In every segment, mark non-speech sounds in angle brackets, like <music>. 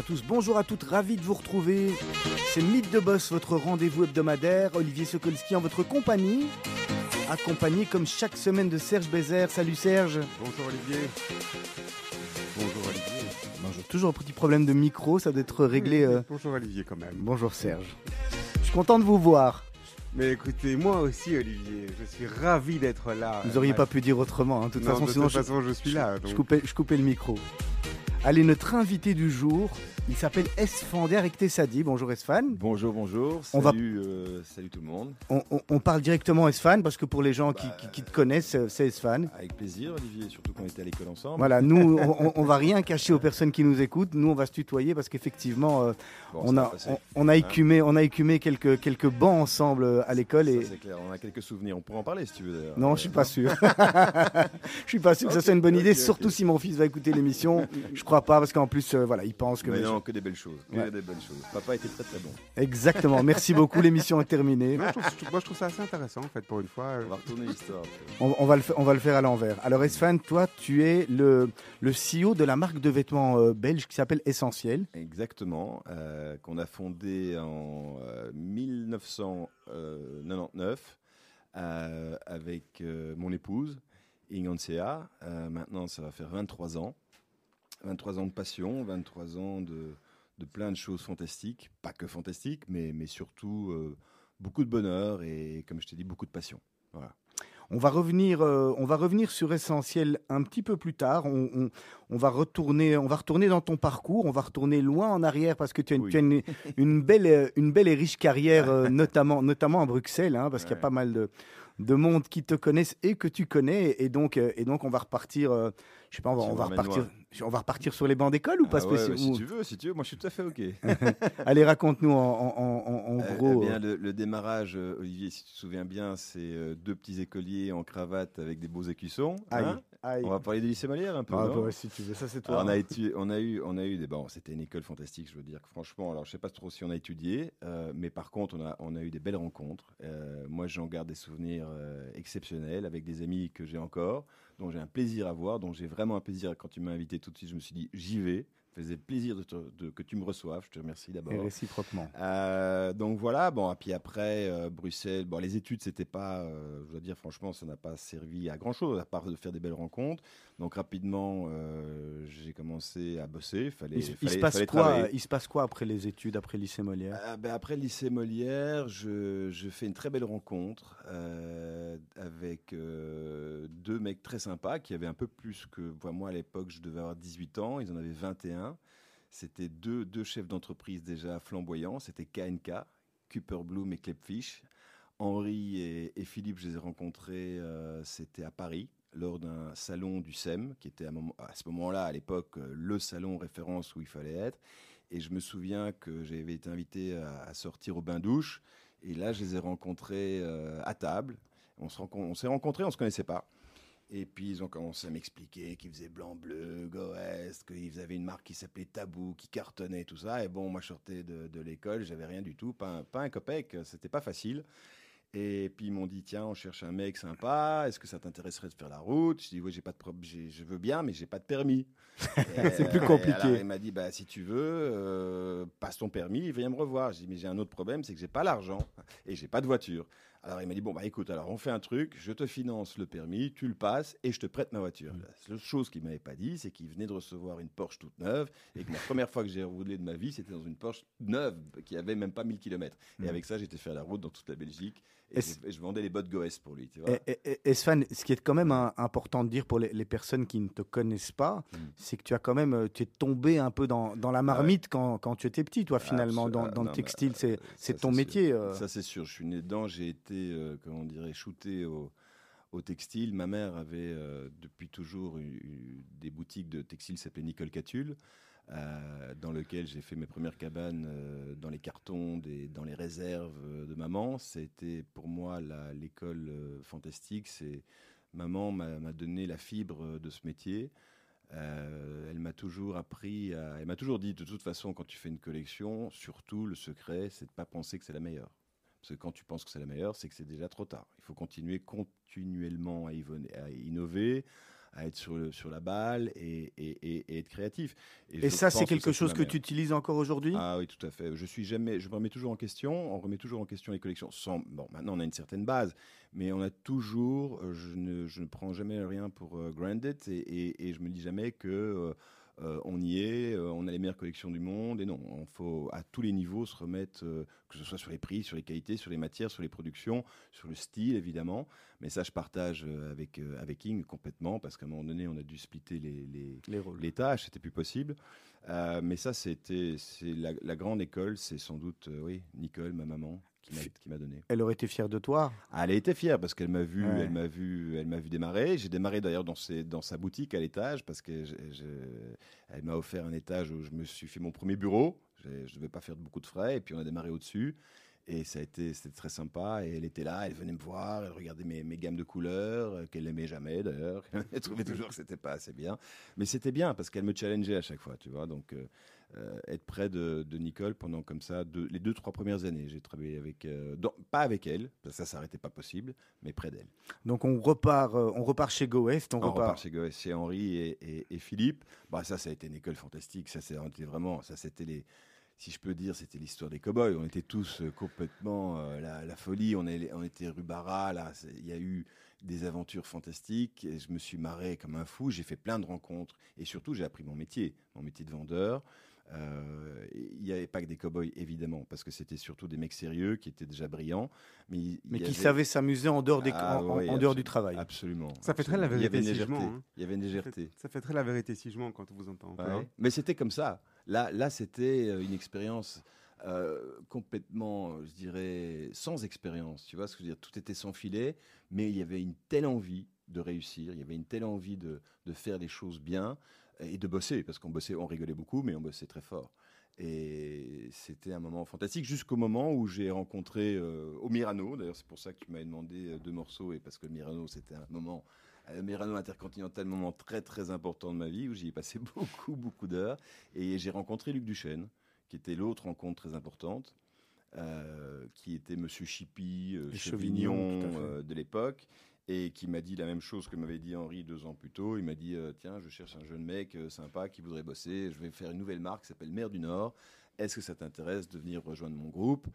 Bonjour à tous, bonjour à toutes, ravi de vous retrouver. C'est Mythe de Boss, votre rendez-vous hebdomadaire. Olivier Sokolski en votre compagnie, accompagné comme chaque semaine de Serge Bézère. Salut Serge. Bonjour Olivier. Bonjour Olivier. Bonjour. Toujours un petit problème de micro, ça doit être réglé. euh, Bonjour Olivier quand même. Bonjour Serge. Je suis content de vous voir. Mais écoutez, moi aussi Olivier, je suis ravi d'être là. Vous auriez pas pu dire autrement. hein. De toute Non, façon, de sinon toute je, façon, je suis là. je donc. coupais, je coupais le micro. Allez, notre invité du jour, il s'appelle Esfan Tessadi. Bonjour Esfan. Bonjour, bonjour. On va- Salut, euh, salut tout le monde. On, on- on parle directement Esfan parce que pour les gens qui, qui- qui te connaissent, euh, c'est Esfan. Avec plaisir, Olivier, surtout qu'on était à l'école ensemble. Voilà, nous, <laughs> on, on- on va rien cacher aux personnes qui nous écoutent. Nous, on va se tutoyer parce qu'effectivement, euh, Bon, on, a, on, on a écumé, on a écumé quelques, quelques bancs ensemble à l'école. Ça, Et... c'est clair, on a quelques souvenirs. On pourra en parler si tu veux d'ailleurs. Non, je suis pas sûr. <laughs> je suis pas sûr que ça soit une bonne idée, surtout si mon fils va écouter l'émission. Je crois pas parce qu'en plus, euh, voilà, il pense que. Mais non, que des belles choses. Que Ouais. des belles choses. Papa était très très bon. Exactement. Merci beaucoup. L'émission est terminée. Moi, je trouve, moi, je trouve ça assez intéressant en fait pour une fois. On va retourner l'histoire. On, on va le, on va le faire à l'envers. Alors, Esfan, toi, tu es le, le CEO de la marque de vêtements euh, belge qui s'appelle Essentiel. Exactement. euh, qu'on a fondé en euh, 1999 euh, avec euh, mon épouse, Ingansea. Euh, maintenant, ça va faire 23 ans. 23 ans de passion, 23 ans de, de plein de choses fantastiques. Pas que fantastiques, mais, mais surtout euh, beaucoup de bonheur et, comme je t'ai dit, beaucoup de passion. Voilà. On va revenir, euh, on va revenir sur Essentiel un petit peu plus tard. On, on- on va retourner, on va retourner dans ton parcours. On va retourner loin en arrière parce que tu as une, Oui. tu as une, une belle, euh, une belle et riche carrière, euh, <laughs> notamment, notamment à Bruxelles, hein, parce qu'il y a pas mal de, de monde qui te connaissent et que tu connais. Et donc, et donc on va repartir. euh, je sais pas, on va, on repartir. On va repartir sur les bancs d'école ou pas Ah ouais, spécial- ouais, si tu veux, si tu veux, moi je suis tout à fait OK. <laughs> Allez, raconte-nous en, en- en- en Euh, gros. eh bien, euh, le, le démarrage, euh, Olivier, si tu te souviens bien, c'est euh, deux petits écoliers en cravate avec des beaux écussons. aïe, hein. aïe. on va parler du lycée Molière un peu. Ah, non bah, si tu veux, ça c'est toi. Alors, on a étu- on a eu, on a eu des, bon, c'était une école fantastique, je veux dire franchement, alors je sais pas trop si on a étudié, euh, mais par contre, on a, on a eu des belles rencontres. Euh, moi, j'en garde des souvenirs euh, exceptionnels avec des amis que j'ai encore, dont j'ai un plaisir à voir, dont j'ai vraiment un plaisir. Quand tu m'as invité tout de suite, je me suis dit, j'y vais. Ça faisait plaisir de te- de- que tu me reçoives. Je te remercie d'abord. Et réciproquement. Euh, donc voilà, bon, et puis après, euh, Bruxelles, bon, les études, c'était pas, euh, je dois dire, franchement, ça n'a pas servi à grand chose, à part de faire des belles rencontres. Donc rapidement, euh, j'ai commencé à bosser. Fallait, Il, se- il fallait- se passe fallait quoi, travailler. il se passe quoi après les études, après le lycée Molière? Euh, ben, après le lycée Molière, je, je fais une très belle rencontre euh, avec euh, deux mecs très sympas qui avaient un peu plus que moi à l'époque. Je devais avoir 18 ans, ils en avaient 21. C'était deux, deux chefs d'entreprise déjà flamboyants. C'était KNK, Cooper Bloom et Klepfish. Henri et, et Philippe, je les ai rencontrés, euh, c'était à Paris, lors d'un salon du SEM, qui était à, ce moment-là, à l'époque, euh, le salon référence où il fallait être. Et je me souviens que j'avais été invité à, sortir au bain-douche. Et là, je les ai rencontrés euh, à table. On s'est rencontrés, on ne se connaissait pas. Et puis, ils ont commencé à m'expliquer qu'ils faisaient blanc-bleu, Goest, qu'ils avaient une marque qui s'appelait Tabou, qui cartonnait, tout ça. Et bon, moi, je sortais de, de l'école, j'avais rien du tout, pas un, pas un copec, c'était pas facile. Et puis, ils m'ont dit, tiens, on cherche un mec sympa, est-ce que ça t'intéresserait de faire la route? Je dis, oui, j'ai pas de j'ai- je veux bien, mais j'ai pas de permis. <laughs> C'est plus Et compliqué. alors, il m'a dit, bah, si tu veux, euh, passe ton permis, viens me revoir. J'ai dit, mais j'ai un autre problème, c'est que j'ai pas l'argent <laughs> et j'ai pas de voiture. Alors il m'a dit, bon, bah écoute, alors on fait un truc, je te finance le permis, tu le passes et je te prête ma voiture. La seule chose qu'il m'avait pas dit, c'est qu'il venait de recevoir une Porsche toute neuve et que la première fois que j'ai roulé de ma vie, c'était dans une Porsche neuve qui avait même pas 1000 km. Et Mm. avec ça, j'étais fait la route dans toute la Belgique et, et je vendais les bottes Goes pour lui. Tu vois Et, et- Sven, ce qui est quand même un- important de dire pour les, les personnes qui ne te connaissent pas, Mm. c'est que tu as quand même, euh, tu es tombé un peu dans, dans la marmite quand, quand tu étais petit, toi, finalement, dans, ah, dans le non, mais, textile. C'est euh, ton métier. euh. Ça, c'est sûr. Je suis né dedans. J'ai été, euh, comment on dirait, shooté au, au textile. Ma mère avait euh, depuis toujours eu, eu des boutiques de textile qui s'appelaient Nicole Catulle, euh, dans lequel j'ai fait mes premières cabanes euh, dans les cartons, dans les réserves euh, de maman. C'était pour moi l'école fantastique. Maman m'a donné la fibre de ce métier. Elle m'a toujours appris, elle m'a toujours dit de toute façon quand tu fais une collection, surtout le secret, c'est de pas penser que c'est la meilleure. Parce que quand tu penses que c'est la meilleure, c'est que c'est déjà trop tard. Il faut continuer continuellement à innover, à être sur, le, sur la balle et, et, être créatif. Et, ça, c'est quelque chose que tu utilises encore aujourd'hui? Ah oui, tout à fait. Je suis jamais, je me remets toujours en question. On remet toujours en question les collections. Sans, bon, maintenant on a une certaine base, mais on a toujours. Euh, je ne, je ne prends jamais rien pour uh, granted et, et, je me dis jamais que euh, euh, on y est, euh, on a les meilleures collections du monde, et non, il faut à tous les niveaux se remettre, euh, que ce soit sur les prix, sur les qualités, sur les matières, sur les productions, sur le style évidemment. Mais ça, je partage avec avec King complètement, parce qu'à un moment donné, on a dû splitter les les, les, les tâches, c'était plus possible. mais ça, c'était c'est la, la, grande école, c'est sans doute, oui, Nicole, ma maman, qui m'a donné. Elle aurait été fière de toi ah, Elle a été fière parce qu'elle m'a vu, elle m'a vu, elle m'a vu démarrer. J'ai démarré d'ailleurs dans, dans sa boutique à l'étage parce que elle m'a offert un étage où je me suis fait mon premier bureau. Je ne devais pas faire beaucoup de frais et puis on a démarré au-dessus. Et ça a été, c'était très sympa. Et elle était là, elle venait me voir, elle regardait mes, mes gammes de couleurs, euh, qu'elle n'aimait jamais d'ailleurs. <laughs> elle trouvait toujours que c'était pas assez bien. Mais c'était bien parce qu'elle me challengeait à chaque fois, tu vois. Donc, euh, être près de, Nicole pendant comme ça les deux trois premières années. J'ai travaillé avec, euh, pas avec elle, parce que ça s'arrêtait pas possible, mais près d'elle. Donc on repart, euh, on repart chez Goest, on, repart. chez Goest, chez Henri et, Philippe. Bah ça, ça a été une école fantastique. Ça, c'était vraiment, ça c'était les si je peux dire, c'était l'histoire des cowboys. On était tous complètement la, folie. On, est, on était rue Barra. Là, il y a eu des aventures fantastiques. Et je me suis marré comme un fou. J'ai fait plein de rencontres et surtout j'ai appris mon métier, mon métier de vendeur. Euh, il n'y avait pas que des cow-boys, évidemment, parce que c'était surtout des mecs sérieux qui étaient déjà brillants. Mais, mais qui savaient s'amuser en dehors, des, ah en, dehors du travail. Absolument. Ça fait très la vérité il y avait hein. Il y avait une légèreté. Ça fait, très la vérité sigement quand on vous entend. Mais c'était comme ça. Là, là c'était euh, une expérience. Euh, complètement, je dirais, sans expérience. Tu vois ce que je veux dire? Tout était sans filet, mais il y avait une telle envie de réussir, il y avait une telle envie de, de faire les choses bien et de bosser, parce qu'on bossait, on rigolait beaucoup, mais on bossait très fort. Et c'était un moment fantastique jusqu'au moment où j'ai rencontré euh, au Mirano. D'ailleurs, c'est pour ça que tu m'avais demandé euh, deux morceaux et parce que le Mirano, c'était un moment, le euh, Mirano intercontinental, un moment très très important de ma vie où j'y ai passé <laughs> beaucoup beaucoup d'heures. Et j'ai rencontré Luc Duchesne, qui était l'autre rencontre très importante, qui était Monsieur Chippy, Chevignon de l'époque et qui m'a dit la même chose que m'avait dit Henri deux ans plus tôt. Il m'a dit euh, Tiens, je cherche un jeune mec euh, sympa qui voudrait bosser. Je vais faire une nouvelle marque qui s'appelle Mer du Nord. Est-ce que ça t'intéresse de venir rejoindre mon groupe?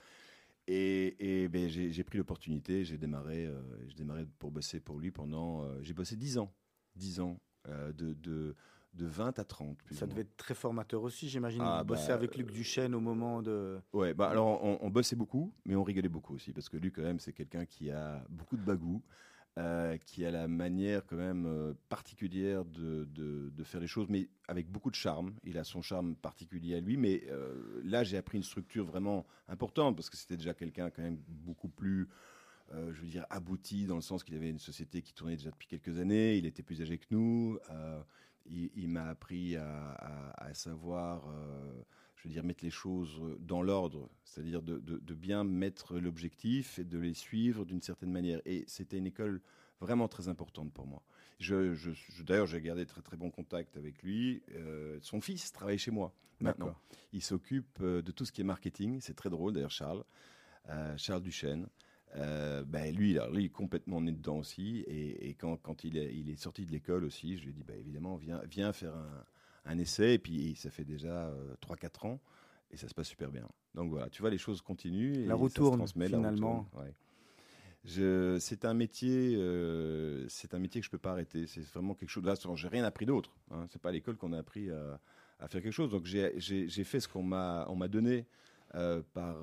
Et, ben, j'ai pris l'opportunité. J'ai démarré, euh, démarré pour bosser pour lui pendant. j'ai bossé dix ans. dix ans de, de de 20 à 30. ça devait être très formateur aussi, j'imagine. Ah, bosser bah, avec Luc Duchesne au moment de. Ouais, bah alors on, on, bossait beaucoup, mais on rigolait beaucoup aussi, parce que Luc, quand même, c'est quelqu'un qui a beaucoup de bagou. Euh, qui a la manière quand même euh, particulière de, faire les choses, mais avec beaucoup de charme. Il a son charme particulier à lui, mais euh, là j'ai appris une structure vraiment importante parce que c'était déjà quelqu'un quand même beaucoup plus, je veux dire, abouti dans le sens qu'il avait une société qui tournait déjà depuis quelques années. Il était plus âgé que nous. il, m'a appris à savoir je veux dire, mettre les choses dans l'ordre, c'est-à-dire de, bien mettre l'objectif et de les suivre d'une certaine manière. Et c'était une école vraiment très importante pour moi. Je, D'ailleurs, j'ai gardé très très bon contact avec lui. Euh, son fils travaille chez moi maintenant. Il s'occupe euh, de tout ce qui est marketing. C'est très drôle d'ailleurs, Charles. Euh, Charles Duchesne. ben lui, il est complètement né dedans aussi. Et, quand, quand il, est, il, est, sorti de l'école aussi, je lui ai dit, bah, évidemment, viens, viens faire un, un essai, et puis ça fait déjà 3-4 euh, ans, et ça se passe super bien. Donc voilà, tu vois, les choses continuent. Et la roue tourne, finalement. c'est un métier, euh, c'est un métier que je peux pas arrêter. C'est vraiment quelque chose. Là, j'ai rien appris d'autre. Hein. C'est pas à l'école qu'on a appris à, faire quelque chose. Donc j'ai fait ce qu'on m'a on m'a donné euh, par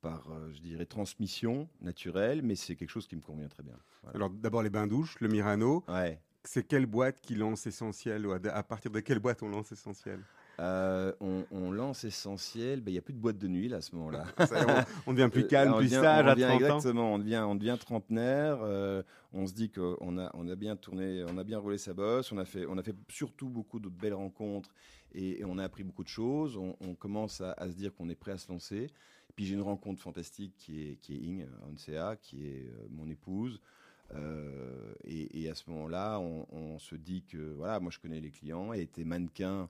par je dirais transmission naturelle, mais c'est quelque chose qui me convient très bien. Alors d'abord les bains douches, le Mirano. Ouais c'est quelle boîte qui lance Essentiel ou à, partir de quelle boîte on lance Essentiel? Euh, on, lance essentiel, ben, il n'y a plus de boîte de nuit là, à ce moment-là. <laughs> on, devient plus euh, calme, plus sage à 30 ans. Exactement, on devient, on devient trentenaire. Euh, on se dit qu'on a, on a bien tourné, on a bien roulé sa bosse. On a fait, on a fait surtout beaucoup de belles rencontres et, on a appris beaucoup de choses. On, commence à, se dire qu'on est prêt à se lancer. puis j'ai une rencontre fantastique qui est, qui est Ing qui est mon épouse. Euh, et, à ce moment-là, on, se dit que voilà, moi je connais les clients, elle était mannequin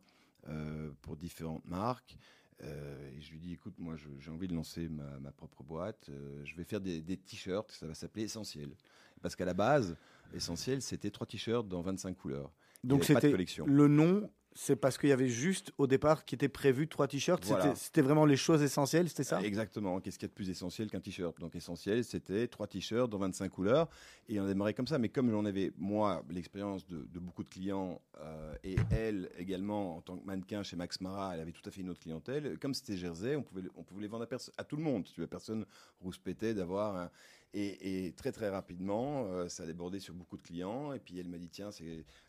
euh, pour différentes marques. Euh, et je lui dis, écoute, moi, j'ai envie de lancer ma, ma propre boîte. je vais faire des, des t-shirts. Ça va s'appeler Essentiel. Parce qu'à la base, Essentiel, c'était trois t-shirts dans 25 couleurs. Donc c'était le nom, c'est parce qu'il y avait juste au départ qui était prévu trois t-shirts. Voilà. C'était- vraiment les choses essentielles, c'était ça? Exactement. Qu'est-ce qu'il y a de plus essentiel qu'un t-shirt? Donc essentiel, c'était trois t-shirts dans 25 couleurs. Et on a démarré comme ça. Mais comme j'en avais, moi, l'expérience de, de beaucoup de clients, euh, et elle également, en tant que mannequin chez Max Mara, elle avait tout à fait une autre clientèle. Comme c'était Jersey, on pouvait, on pouvait les vendre à, à tout le monde. Tu vois, personne rouspétait d'avoir un... Et, très très rapidement, euh, ça a débordé sur beaucoup de clients. Et puis elle m'a dit tiens,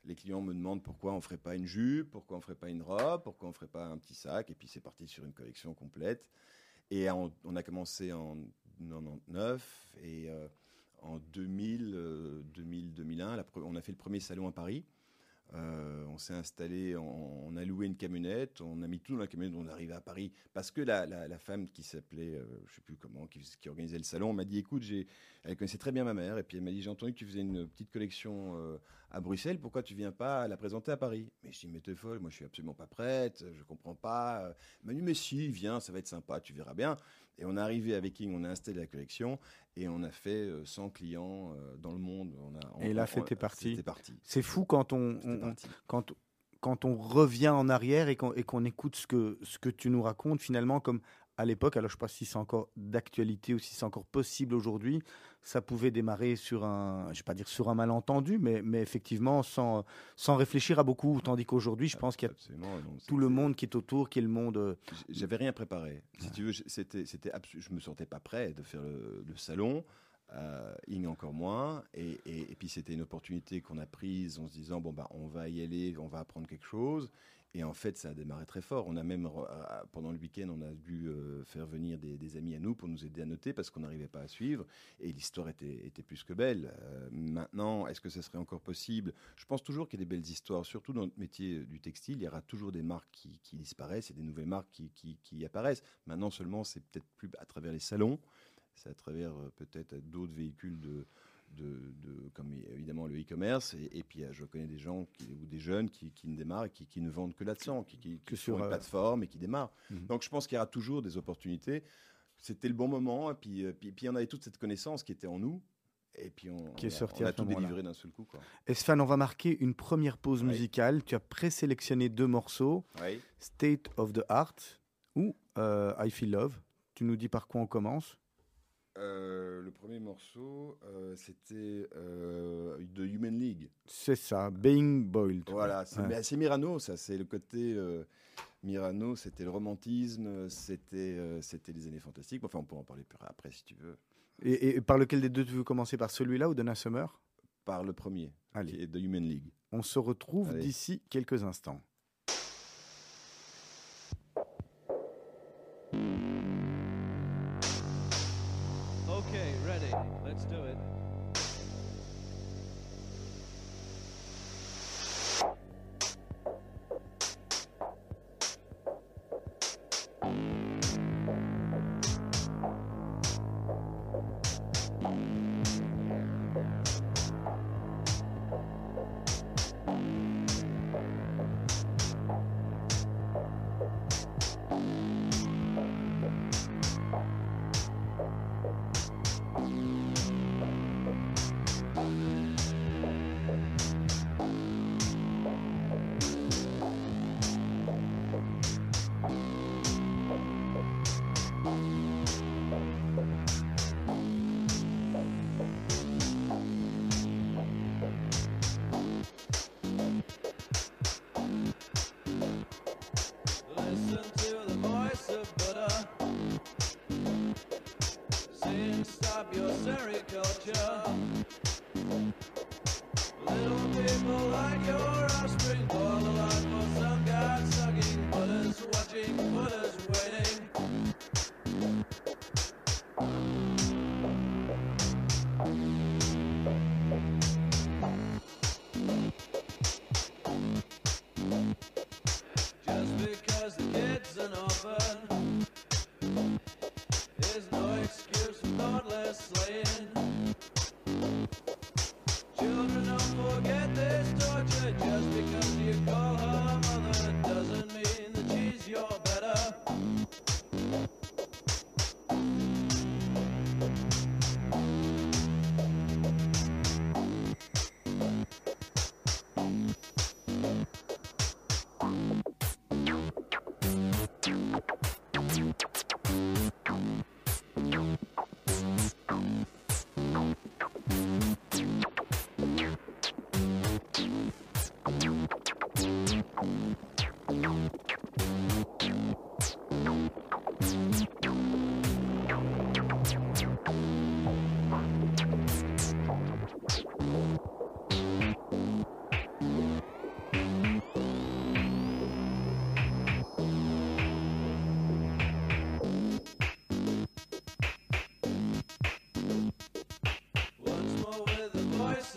les clients me demandent pourquoi on ferait pas une jupe, pourquoi on ferait pas une robe, pourquoi on ferait pas un petit sac. Et puis c'est parti sur une collection complète. Et on, a commencé en 99 et euh, en 2000, euh, 2000, 2001, la pre- on a fait le premier salon à Paris. Euh, on s'est installé, on, a loué une camionnette, on a mis tout dans la camionnette, on est arrivé à Paris parce que la, la- femme qui s'appelait, euh, je sais plus comment, qui, qui organisait le salon, m'a dit écoute, elle connaissait très bien ma mère et puis elle m'a dit j'ai entendu que tu faisais une petite collection euh, à Bruxelles, pourquoi tu viens pas la présenter à Paris? Mais je dis mais t'es folle, moi je suis absolument pas prête, je comprends pas. Elle m'a dit mais si, viens, ça va être sympa, tu verras bien. Et on est arrivé avec King, on a installé la collection et on a fait euh, 100 clients euh, dans le monde. On a, on- Et là, c'était parti. C'est fou quand on, quand, quand on revient en arrière et qu'on et qu'on écoute ce que, ce que tu nous racontes, finalement, comme à l'époque, alors je ne sais pas si c'est encore d'actualité ou si c'est encore possible aujourd'hui, ça pouvait démarrer sur un, je vais pas dire sur un malentendu, mais, mais effectivement sans, sans réfléchir à beaucoup, tandis qu'aujourd'hui, je pense qu'il y a non, tout le monde qui est autour, qui est le monde... euh, J'avais rien préparé. Si tu veux, c'était, c'était je me sentais pas prêt de faire le, le salon. Euh, Ing encore moins. Et, et- et puis c'était une opportunité qu'on a prise en se disant bon bah on va y aller, on va apprendre quelque chose. Et en fait, ça a démarré très fort. On a même pendant le week-end, on a dû euh, faire venir des, amis à nous pour nous aider à noter parce qu'on n'arrivait pas à suivre. Et l'histoire était, plus que belle. Euh, maintenant, est-ce que ça serait encore possible? Je pense toujours qu'il y a des belles histoires, surtout dans notre métier du textile. Il y aura toujours des marques qui, disparaissent et des nouvelles marques qui apparaissent. Maintenant seulement, c'est peut-être plus à travers les salons, c'est à travers euh, peut-être d'autres véhicules de, de, de- comme évidemment le e-commerce. Et, et puis euh, je connais des gens qui- ou des jeunes qui, qui ne démarrent et qui, qui ne vendent que là-dedans, qui, qui, Que sur, une euh, plateforme et qui démarrent. Mhm. Donc je pense qu'il y aura toujours des opportunités. C'était le bon moment. Et puis, euh, puis, puis on avait toute cette connaissance qui était en nous. Et puis on, Qui est on a- sortie on a tout délivré d'un seul coup. Quoi. Esfan, on va marquer une première pause Oui. musicale. Tu as présélectionné deux morceaux, Oui. State of the Art ou euh, I Feel Love. Tu nous dis par quoi on commence Euh, le premier morceau, euh, c'était euh, de Human League. C'est ça, Being Boiled. Voilà, c'est Ouais. Mirano, ça, c'est le côté Mirano, c'était le romantisme, c'était c'était les années fantastiques. Enfin, on pourra en parler plus après si tu veux. Et, et par lequel des deux tu veux commencer? Par celui-là ou Donna Summer? Par le premier, Allez. qui est de Human League. On se retrouve d'ici quelques instants. Okay, ready. Let's do it.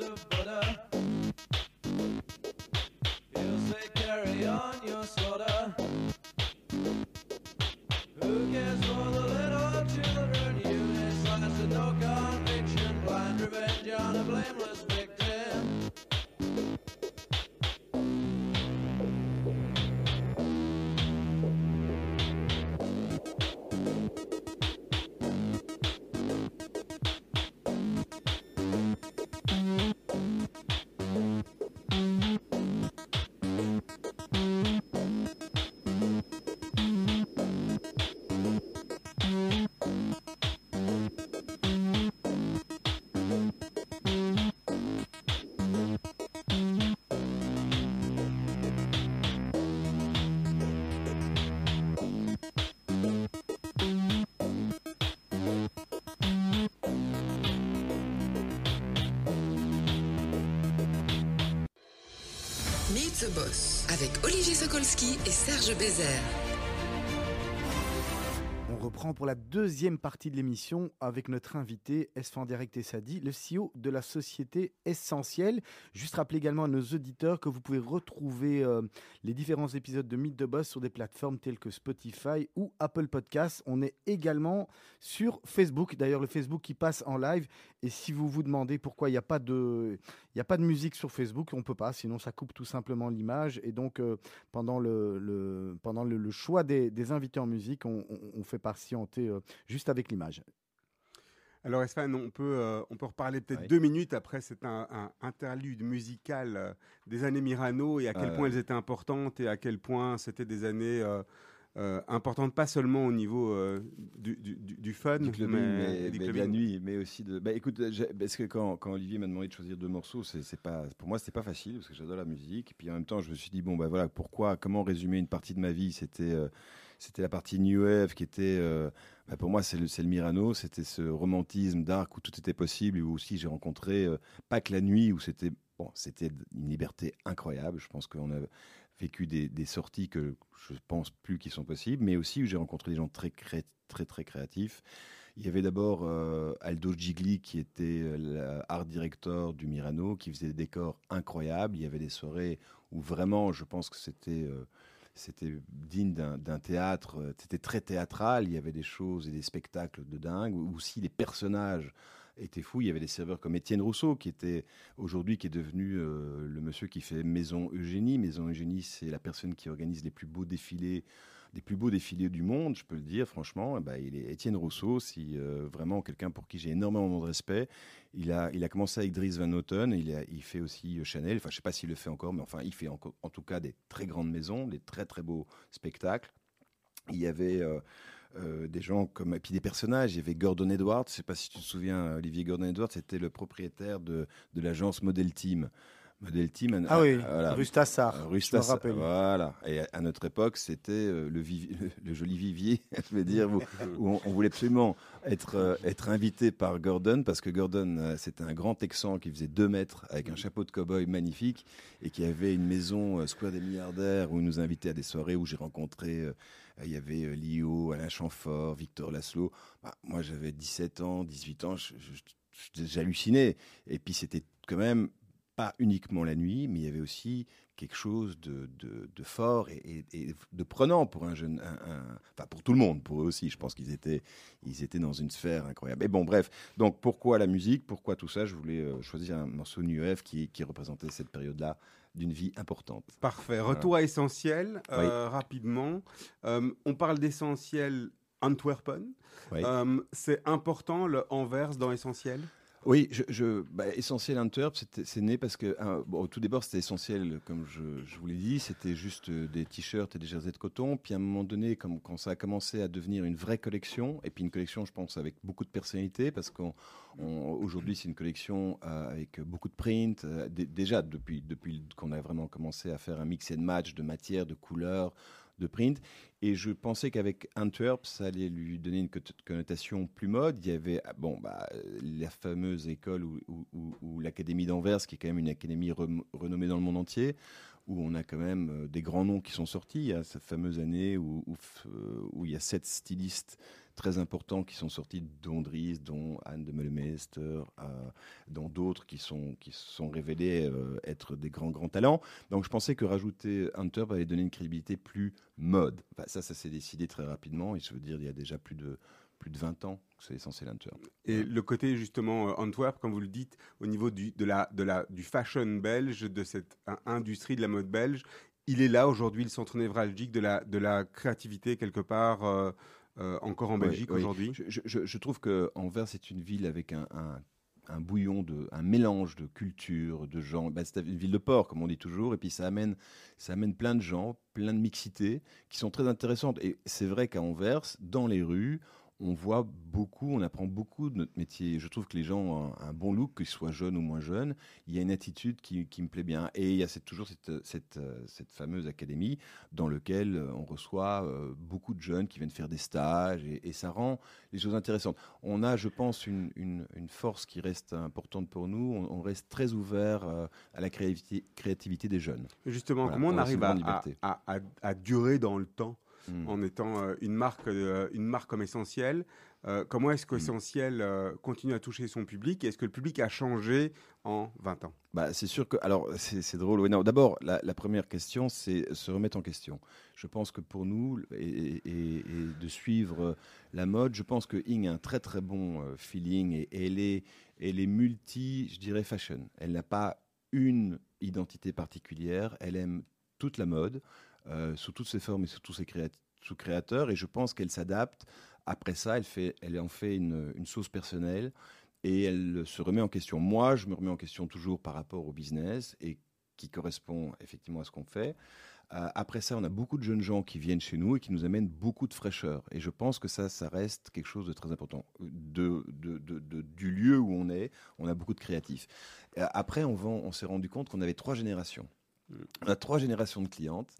goodbye. The Boss avec Olivier Sokolski et Serge Bézère. On reprend pour la deuxième partie de l'émission avec notre invité Esfanderek Tessadi, le CEO de la société Essentielle. Juste rappeler également à nos auditeurs que vous pouvez retrouver euh, les différents épisodes de Mythe de Boss sur des plateformes telles que Spotify ou Apple Podcasts. On est également sur Facebook, d'ailleurs le Facebook qui passe en live. Et si vous vous demandez pourquoi il n'y a pas de, n'y a pas de musique sur Facebook, on peut pas, sinon ça coupe tout simplement l'image. Et donc euh, pendant le, le- pendant le, le choix des, des invités en musique, on, on- on fait patienter euh, juste avec l'image. Alors, on peut, euh, on peut reparler peut-être Oui. deux minutes après cet un, un interlude musical euh, des années Mirano et à quel point elles étaient importantes et à quel point c'était des années euh, importantes, pas seulement au niveau euh, du, du- du- du fun, du clubbing, mais, mais, et du mais de la nuit, mais aussi de. Bah, écoute, parce que quand, quand Olivier m'a demandé de choisir deux morceaux, c'est pas pour moi c'était pas facile parce que j'adore la musique. Puis en même temps, je me suis dit bon bah voilà pourquoi, comment résumer une partie de ma vie? C'était euh, c'était la partie New Wave qui était euh, bah, pour moi c'est le le Mirano, c'était ce romantisme dark où tout était possible et où aussi j'ai rencontré pas que la nuit où c'était bon c'était une liberté incroyable. Je pense qu'on a vécu des, sorties que je pense plus qui sont possibles, mais aussi où j'ai rencontré des gens très très très créatifs. Il y avait d'abord euh, Aldo Gigli qui était euh, l'art director du Mirano, qui faisait des décors incroyables. Il y avait des soirées où vraiment, je pense que c'était euh, digne d'un théâtre. C'était très théâtral. Il y avait des choses et des spectacles de dingue. Aussi les personnages étaient fous. Il y avait des serveurs comme Étienne Rousseau qui était aujourd'hui qui est devenu euh, le monsieur qui fait Maison Eugénie. Maison Eugénie, c'est la personne qui organise les plus beaux défilés des plus beaux défilés du monde, je peux le dire franchement. Eh ben, Étienne Rousseau, si euh, vraiment quelqu'un pour qui j'ai énormément de respect. Il a, il a commencé avec Dries Van Noten, il, fait aussi euh, Chanel. Enfin, je sais pas s'il le fait encore, mais enfin, il fait enco- en tout cas des très grandes maisons, des très très beaux spectacles. Il y avait euh, euh, des gens comme et puis des personnages. Il y avait Gordon Edwards. Je sais pas si tu te souviens, Olivier Gordon Edwards, c'était le propriétaire de, de l'agence Model Team. Model Team. Ah oui, voilà. Euh, Stassard, rappelle. Voilà. Et à, à notre époque, c'était euh, le, <laughs> joli vivier, <laughs> je veux dire, où, où on, on voulait absolument être, euh, être invité par Gordon, parce que Gordon, euh, c'était un grand Texan qui faisait deux mètres, avec un chapeau de cow-boy magnifique, et qui avait une maison euh, Square des milliardaires, où il nous invitait à des soirées où j'ai rencontré, euh, il y avait euh, Lio, Alain Chamfort, Victor Laszlo. Bah, moi, j'avais 17 ans, 18 ans, j'hallucinais. Et puis, c'était quand même pas uniquement la nuit, mais il y avait aussi quelque chose de, de, fort et, de prenant pour un jeune, un- enfin pour tout le monde, pour eux aussi. Je pense qu'ils étaient, ils étaient dans une sphère incroyable. Et bon, bref. Donc pourquoi la musique, pourquoi tout ça? Je voulais euh, choisir un morceau New Wave qui, qui représentait cette période-là d'une vie importante. Parfait. Retour à essentiel, euh, rapidement. Euh, on parle d'essentiel Antwerpen. Oui. Euh, c'est important le Anvers dans essentiel Oui, je, je- bah, Essentiel c'était- c'est né parce que, hein, bon, tout d'abord, c'était essentiel, comme je, vous l'ai dit, c'était juste euh, des t-shirts et des jerseys de coton. Puis à un moment donné, comme, quand ça a commencé à devenir une vraie collection, et puis une collection, je pense, avec beaucoup de personnalité, parce qu'aujourd'hui, c'est une collection euh, avec beaucoup de print. euh, dé- déjà, depuis, depuis qu'on a vraiment commencé à faire un mix and match de matières, de couleurs, de print. Et je pensais qu'avec Antwerp, ça allait lui donner une connotation plus mode. Il y avait ah, bon, bah, la fameuse école ou, l'Académie d'Anvers, qui est quand même une académie renommée dans le monde entier, où on a quand même euh, des grands noms qui sont sortis. Il y a cette fameuse année où, euh, où il y a sept stylistes très importants qui sont sortis, dont Dries, dont Anne de Meulemeister, euh, dont d'autres qui sont, qui sont révélés euh, être des grands, grands talents. Donc je pensais que rajouter Hunter allait donner une crédibilité plus mode. Enfin, ça, ça s'est décidé très rapidement. Et je veux dire, il y a déjà plus de, plus de 20 ans que c'est essentiel Hunter. Et le côté justement euh, Antwerp, comme vous le dites, au niveau du, de la, de la, du fashion belge, de cette in- industrie de la mode belge, il est là aujourd'hui, le centre névralgique de la, de la créativité quelque part, euh, encore en Belgique oui. aujourd'hui. Je, je- je- je trouve que Anvers est une ville avec un, un- un bouillon de, un mélange de culture, de gens. Bah, c'est une ville de port, comme on dit toujours, et puis ça amène, ça amène plein de gens, plein de mixités qui sont très intéressantes. Et c'est vrai qu'à Anvers, dans les rues, on voit beaucoup, on apprend beaucoup de notre métier. Je trouve que les gens ont un, un bon look, qu'ils soient jeunes ou moins jeunes. Il y a une attitude qui, qui me plaît bien. Et il y a cette- toujours cette, cette, euh, cette fameuse académie dans laquelle euh, on reçoit euh, beaucoup de jeunes qui viennent faire des stages et, et ça rend les choses intéressantes. On a, je pense, une, une- une force qui reste importante pour nous. On, on reste très ouvert euh, à la créativité, créativité des jeunes. Justement, Voilà, comment on arrive à- à durer dans le temps? Mm. en étant euh, une marque, euh, une marque comme essentielle Euh, Comment est-ce Mm. qu'essentiel euh, continue à toucher son public Est-ce que le public a changé en 20 ans? Bah, c'est sûr que. Alors, c'est drôle. ouais, D'abord, la, la première question, c'est se remettre en question. Je pense que pour nous, et, et- et de suivre la mode, je pense que Ing a un très très bon feeling et, et elle, est, elle est multi, je dirais, fashion. Elle n'a pas une identité particulière. Elle aime toute la mode, euh, sous toutes ses formes et sous tous ses créateurs. Et je pense qu'elle s'adapte. Après ça, elle, en fait une, une sauce personnelle et elle se remet en question. Moi, je me remets en question toujours par rapport au business et qui correspond effectivement à ce qu'on fait. Euh, après ça, on a beaucoup de jeunes gens qui viennent chez nous et qui nous amènent beaucoup de fraîcheur. Et je pense que ça, ça reste quelque chose de très important. Du lieu où on est, on a beaucoup de créatifs. Euh, après, on s'est rendu compte qu'on avait trois générations. On a trois générations de clientes.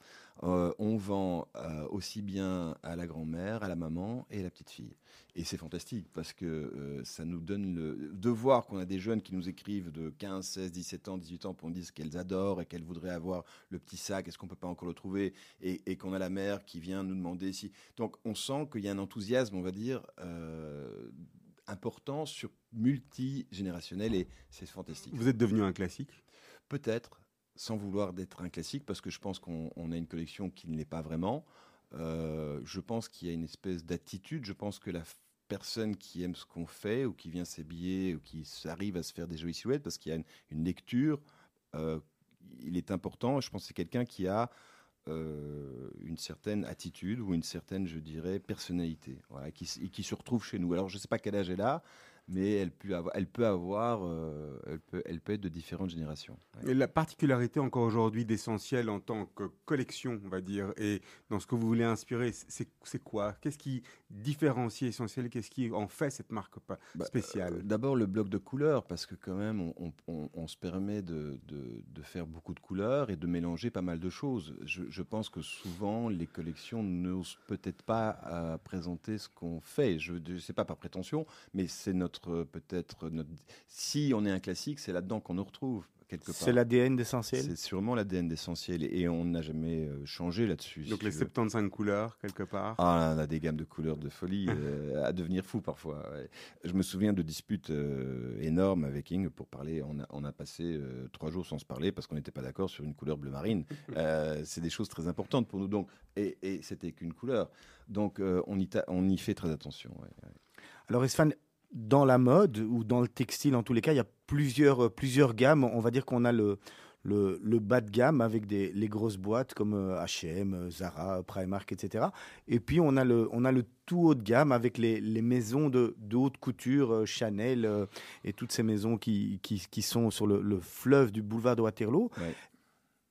Euh, on vend euh, aussi bien à la grand-mère, à la maman et à la petite fille. Et c'est fantastique parce que euh, ça nous donne le de voir qu'on a des jeunes qui nous écrivent de 15, 16, 17 ans, 18 ans pour nous dire qu'elles adorent et qu'elles voudraient avoir le petit sac, est-ce qu'on peut pas encore le trouver? Et, et qu'on a la mère qui vient nous demander si. Donc on sent qu'il y a un enthousiasme, on va dire, important sur multigénérationnel et c'est fantastique. Vous êtes devenu un classique? Peut-être, sans vouloir d'être un classique, parce que je pense qu'on on a une collection qui ne l'est pas vraiment. Euh, je pense qu'il y a une espèce d'attitude. Je pense que la personne qui aime ce qu'on fait, ou qui vient s'habiller, ou qui arrive à se faire des jolies silhouettes, parce qu'il y a une, lecture, euh, il est important. Je pense que c'est quelqu'un qui a euh, une certaine attitude ou une certaine, je dirais, personnalité, qui, qui se retrouve chez nous. Alors, je ne sais pas quel âge elle a, mais elle peut avoir, elle peut, avoir euh, elle peut, elle peut être de différentes générations. Ouais. Et la particularité encore aujourd'hui d'essentiel en tant que collection, on va dire, et dans ce que vous voulez inspirer, c'est quoi? Qu'est-ce qui différencie essentiel? Qu'est-ce qui en fait cette marque Bah, spéciale? Euh, D'abord le bloc de couleurs, parce que quand même, on, on- on- on se permet de, de- de faire beaucoup de couleurs et de mélanger pas mal de choses. Je, je pense que souvent, les collections n'osent peut-être pas euh, présenter ce qu'on fait. Je ne sais pas par prétention, mais c'est notre peut-être notre. Si on est un classique, c'est là-dedans qu'on nous retrouve quelque part. C'est l'ADN d'essentiel? C'est sûrement l'ADN d'essentiel et on n'a jamais euh, changé là-dessus. si Donc tu les veux. 75 couleurs, quelque part? Ah, on a des gammes de couleurs de folie <laughs> euh, à devenir fou parfois. ouais. Je me souviens de disputes euh, énormes avec Ing pour parler. On a, on a passé euh, trois jours sans se parler parce qu'on n'était pas d'accord sur une couleur bleu marine. <laughs> Euh, c'est des choses très importantes pour nous. Donc, et, et c'était qu'une couleur. Donc, euh, on, y ta- on y fait très attention. ouais, ouais. Alors, Esfan, dans la mode ou dans le textile, en tous les cas, il y a plusieurs, euh, plusieurs gammes. On va dire qu'on a le, le, le bas de gamme avec des, les grosses boîtes comme euh, H&M, euh, Zara, Primark, etc. Et puis, on a le, on a le tout haut de gamme avec les, les maisons de, de haute couture, Chanel et toutes ces maisons qui, qui, qui sont sur le, le fleuve du boulevard de Waterloo. Ouais.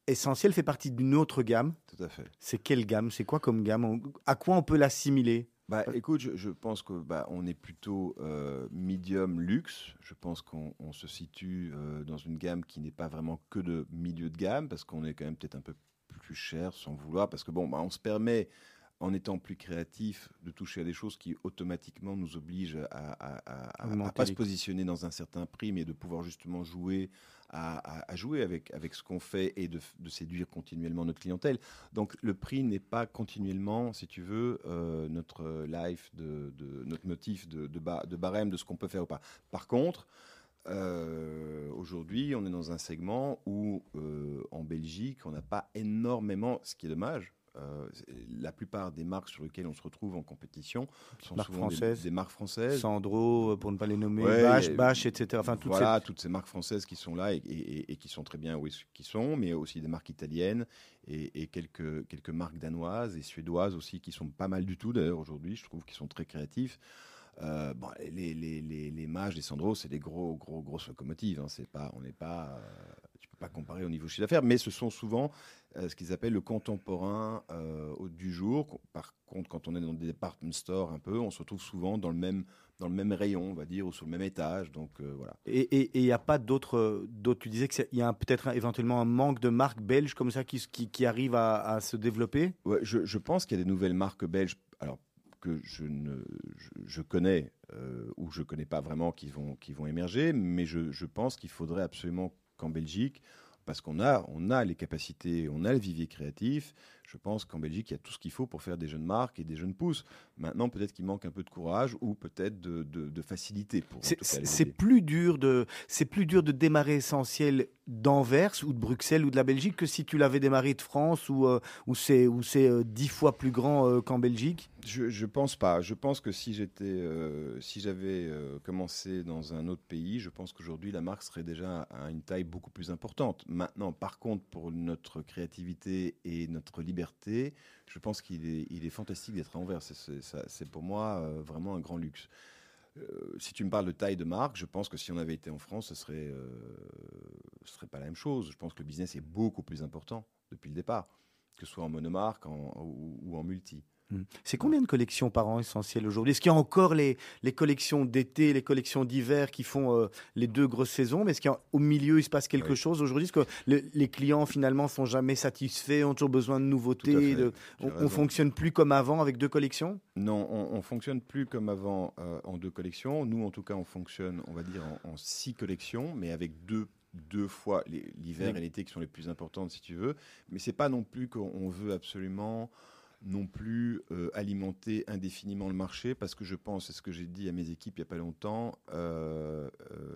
Essentiel fait partie d'une autre gamme. Tout à fait. C'est quelle gamme? C'est quoi comme gamme? À quoi on peut l'assimiler? Bah, écoute, je, je pense que bah, on est plutôt euh, medium luxe. Je pense qu'on on se situe euh, dans une gamme qui n'est pas vraiment que de milieu de gamme, parce qu'on est quand même peut-être un peu plus cher sans vouloir, parce que bon, bah, on se permet, en étant plus créatif, de toucher à des choses qui automatiquement nous obligent à, à, à- à- pas se positionner dans un certain prix, mais de pouvoir justement jouer à, jouer avec, avec ce qu'on fait et de, séduire continuellement notre clientèle. Donc le prix n'est pas continuellement, si tu veux, euh, notre life, de, notre motif de barème de ce qu'on peut faire ou pas. Par contre, euh, aujourd'hui, on est dans un segment où, euh, en Belgique, on n'a pas énormément, ce qui est dommage. Euh, la plupart des marques sur lesquelles on se retrouve en compétition sont Marques souvent des- des, marques françaises. Sandro, euh, pour ne pas les nommer, Ouais, etc. Enfin, toutes voilà, toutes ces marques françaises qui sont là et, et- et qui sont très bien où qui sont, mais aussi des marques italiennes et, et quelques, quelques marques danoises et suédoises aussi qui sont pas mal du tout d'ailleurs aujourd'hui. Je trouve qu'ils sont très créatifs. Euh, bon, les, les, les, les mages, les Sandro, c'est des gros, gros, grosses locomotives. Hein. C'est pas, on n'est pas, euh, pas comparer au niveau chiffre d'affaires, mais ce sont souvent euh, ce qu'ils appellent le contemporain euh, du jour. Par contre, quand on est dans des department stores un peu, on se retrouve souvent dans le même, dans le même rayon, on va dire, ou sur le même étage. Donc euh, voilà. Et il n'y a pas d'autres. Tu disais qu'il y a peut-être éventuellement un manque de marques belges comme ça qui, qui, qui arrivent à, à se développer? Ouais, je, je pense qu'il y a des nouvelles marques belges, alors que je ne, je, je connais euh, ou je connais pas vraiment, qui vont, qui vont émerger, mais je, je pense qu'il faudrait absolument qu'en Belgique, parce qu'on a, les capacités, on a le vivier créatif. Je pense qu'en Belgique, il y a tout ce qu'il faut pour faire des jeunes marques et des jeunes pousses. Maintenant, peut-être qu'il manque un peu de courage ou peut-être de, de- de facilité C'est plus dur de, c'est plus dur de démarrer essentiel d'Anvers ou de Bruxelles ou de la Belgique que si tu l'avais démarré de France ou euh, où c'est où c'est euh, dix fois plus grand euh, qu'en Belgique? Je, je pense pas. Je pense que si j'étais, euh, si j'avais commencé dans un autre pays, je pense qu'aujourd'hui la marque serait déjà à une taille beaucoup plus importante. Maintenant, par contre, pour notre créativité et notre liberté, je pense qu'il est, fantastique d'être à Anvers. C'est- pour moi euh, vraiment un grand luxe. Euh, si tu me parles de taille de marque, je pense que si on avait été en France, ce serait, euh, serait pas la même chose. Je pense que le business est beaucoup plus important depuis le départ, que ce soit en monomarque ou en multi. Hmm. C'est combien de collections par an essentielles aujourd'hui? Est-ce qu'il y a encore les, les collections d'été, les collections d'hiver qui font euh, les deux grosses saisons? Mais est-ce qu'au milieu, il se passe quelque Oui. chose aujourd'hui? Est-ce que le- les clients, finalement, sont jamais satisfaits, ont toujours besoin de nouveautés de- On, raison. fonctionne plus comme avant avec deux collections? Non, on, on fonctionne plus comme avant euh, en deux collections. Nous, en tout cas, on fonctionne, on va dire, en, en six collections, mais avec deux, deux fois l'hiver Oui. et l'été qui sont les plus importantes, si tu veux. Mais c'est pas non plus qu'on on veut absolument non plus euh, alimenter indéfiniment le marché, parce que je pense, c'est ce que j'ai dit à mes équipes il n'y a pas longtemps, euh, euh,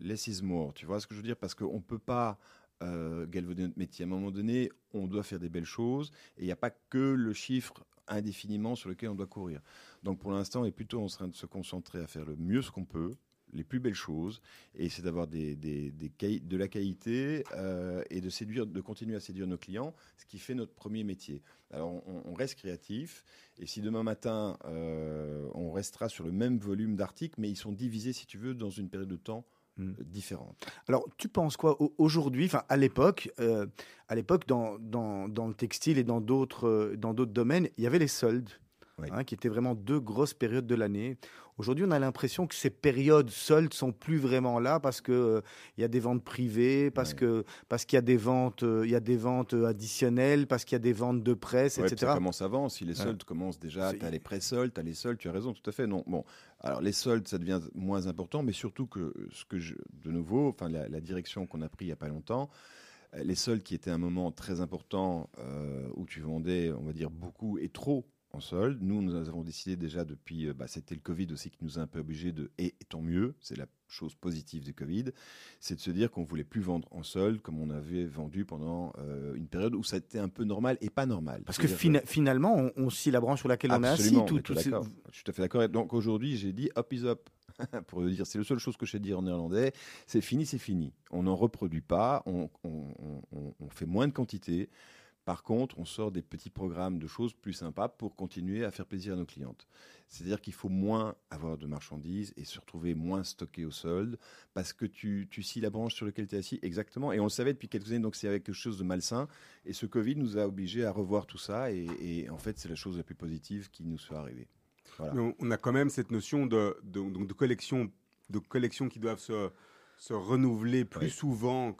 less is more. Tu vois ce que je veux dire? Parce qu'on ne peut pas euh, galvauder notre métier. À un moment donné, on doit faire des belles choses, et il n'y a pas que le chiffre indéfiniment sur lequel on doit courir. Donc pour l'instant, on est plutôt en train de se concentrer à faire le mieux ce qu'on peut, les plus belles choses, et c'est d'avoir des, des- de la qualité euh, et de séduire, de continuer à séduire nos clients, ce qui fait notre premier métier. Alors on, on reste créatif, et si demain matin euh, on restera sur le même volume d'articles, mais ils sont divisés, si tu veux, dans une période de temps Mm. euh, différente. Alors, tu penses quoi au- aujourd'hui, enfin à l'époque, euh, à l'époque dans, dans, dans le textile et dans d'autres euh, dans d'autres domaines, il y avait les soldes, Oui. hein, qui étaient vraiment deux grosses périodes de l'année. Aujourd'hui, on a l'impression que ces périodes soldes sont plus vraiment là parce que euh, il y a des ventes privées, parce Ouais. que parce qu'il y a des ventes, euh, il y a des ventes euh, additionnelles, parce qu'il y a des ventes de presse, Ouais, etc. ça commence avant. Si les Ouais. soldes commencent déjà, tu as les pré-soldes, tu as les soldes, tu as raison, tout à fait. Non, bon. Alors, les soldes, ça devient moins important, mais surtout que ce que je, de nouveau, enfin, la, la direction qu'on a pris il n'y a pas longtemps, les soldes qui étaient un moment très important euh, où tu vendais, on va dire, beaucoup et trop en solde. Nous, nous avons décidé déjà depuis, euh, bah, c'était le Covid aussi qui nous a un peu obligés de, et, et tant mieux, c'est la chose positive du Covid, c'est de se dire qu'on voulait plus vendre en solde comme on avait vendu pendant euh, une période où ça était un peu normal et pas normal. Parce que finalement, on, on scie la branche sur laquelle on est assis. Tout- tout d'accord. Je suis tout à fait d'accord. Donc aujourd'hui, j'ai dit up is up. <laughs> Pour le dire, c'est la seule chose que je sais dire en néerlandais. C'est fini, c'est fini. On n'en reproduit pas. On- on fait moins de quantité. Par contre, on sort des petits programmes de choses plus sympas pour continuer à faire plaisir à nos clientes. C'est-à-dire qu'il faut moins avoir de marchandises et se retrouver moins stocké au solde parce que tu, tu scies la branche sur laquelle tu es assis. Exactement. Et on le savait depuis quelques années, donc c'est quelque chose de malsain. Et ce Covid nous a obligés à revoir tout ça. Et, en fait, c'est la chose la plus positive qui nous soit arrivée. On, a quand même cette notion de, de, collection, de qui doivent se, se renouveler plus Oui. souvent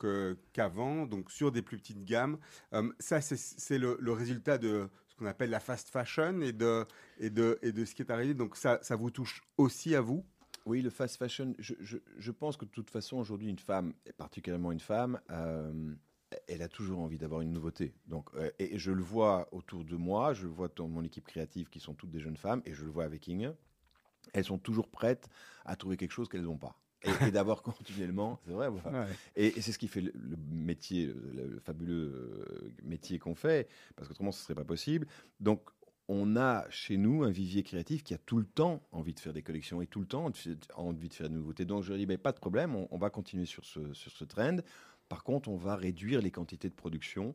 qu'avant, donc sur des plus petites gammes. Euh, ça, c'est- c'est le, le résultat de ce qu'on appelle la fast fashion et de, et de, et de ce qui est arrivé. Donc ça, ça vous touche aussi à vous? Oui, le fast fashion, je, je- je pense que de toute façon, aujourd'hui, une femme, et particulièrement une femme, euh, elle a toujours envie d'avoir une nouveauté. Donc, euh, et, et je le vois autour de moi, je le vois dans mon équipe créative qui sont toutes des jeunes femmes, et je le vois avec Inge. Elles sont toujours prêtes à trouver quelque chose qu'elles n'ont pas. Et, et d'avoir <laughs> continuellement, c'est vrai, voilà. Et, et c'est ce qui fait le, le métier, le, le fabuleux euh, métier qu'on fait, parce qu'autrement ce serait pas possible. Donc on a chez nous un vivier créatif qui a tout le temps envie de faire des collections et tout le temps envie de faire des nouveautés. Donc je dis, ben, pas de problème, on, on va continuer sur ce, sur ce trend. Par contre, on va réduire les quantités de production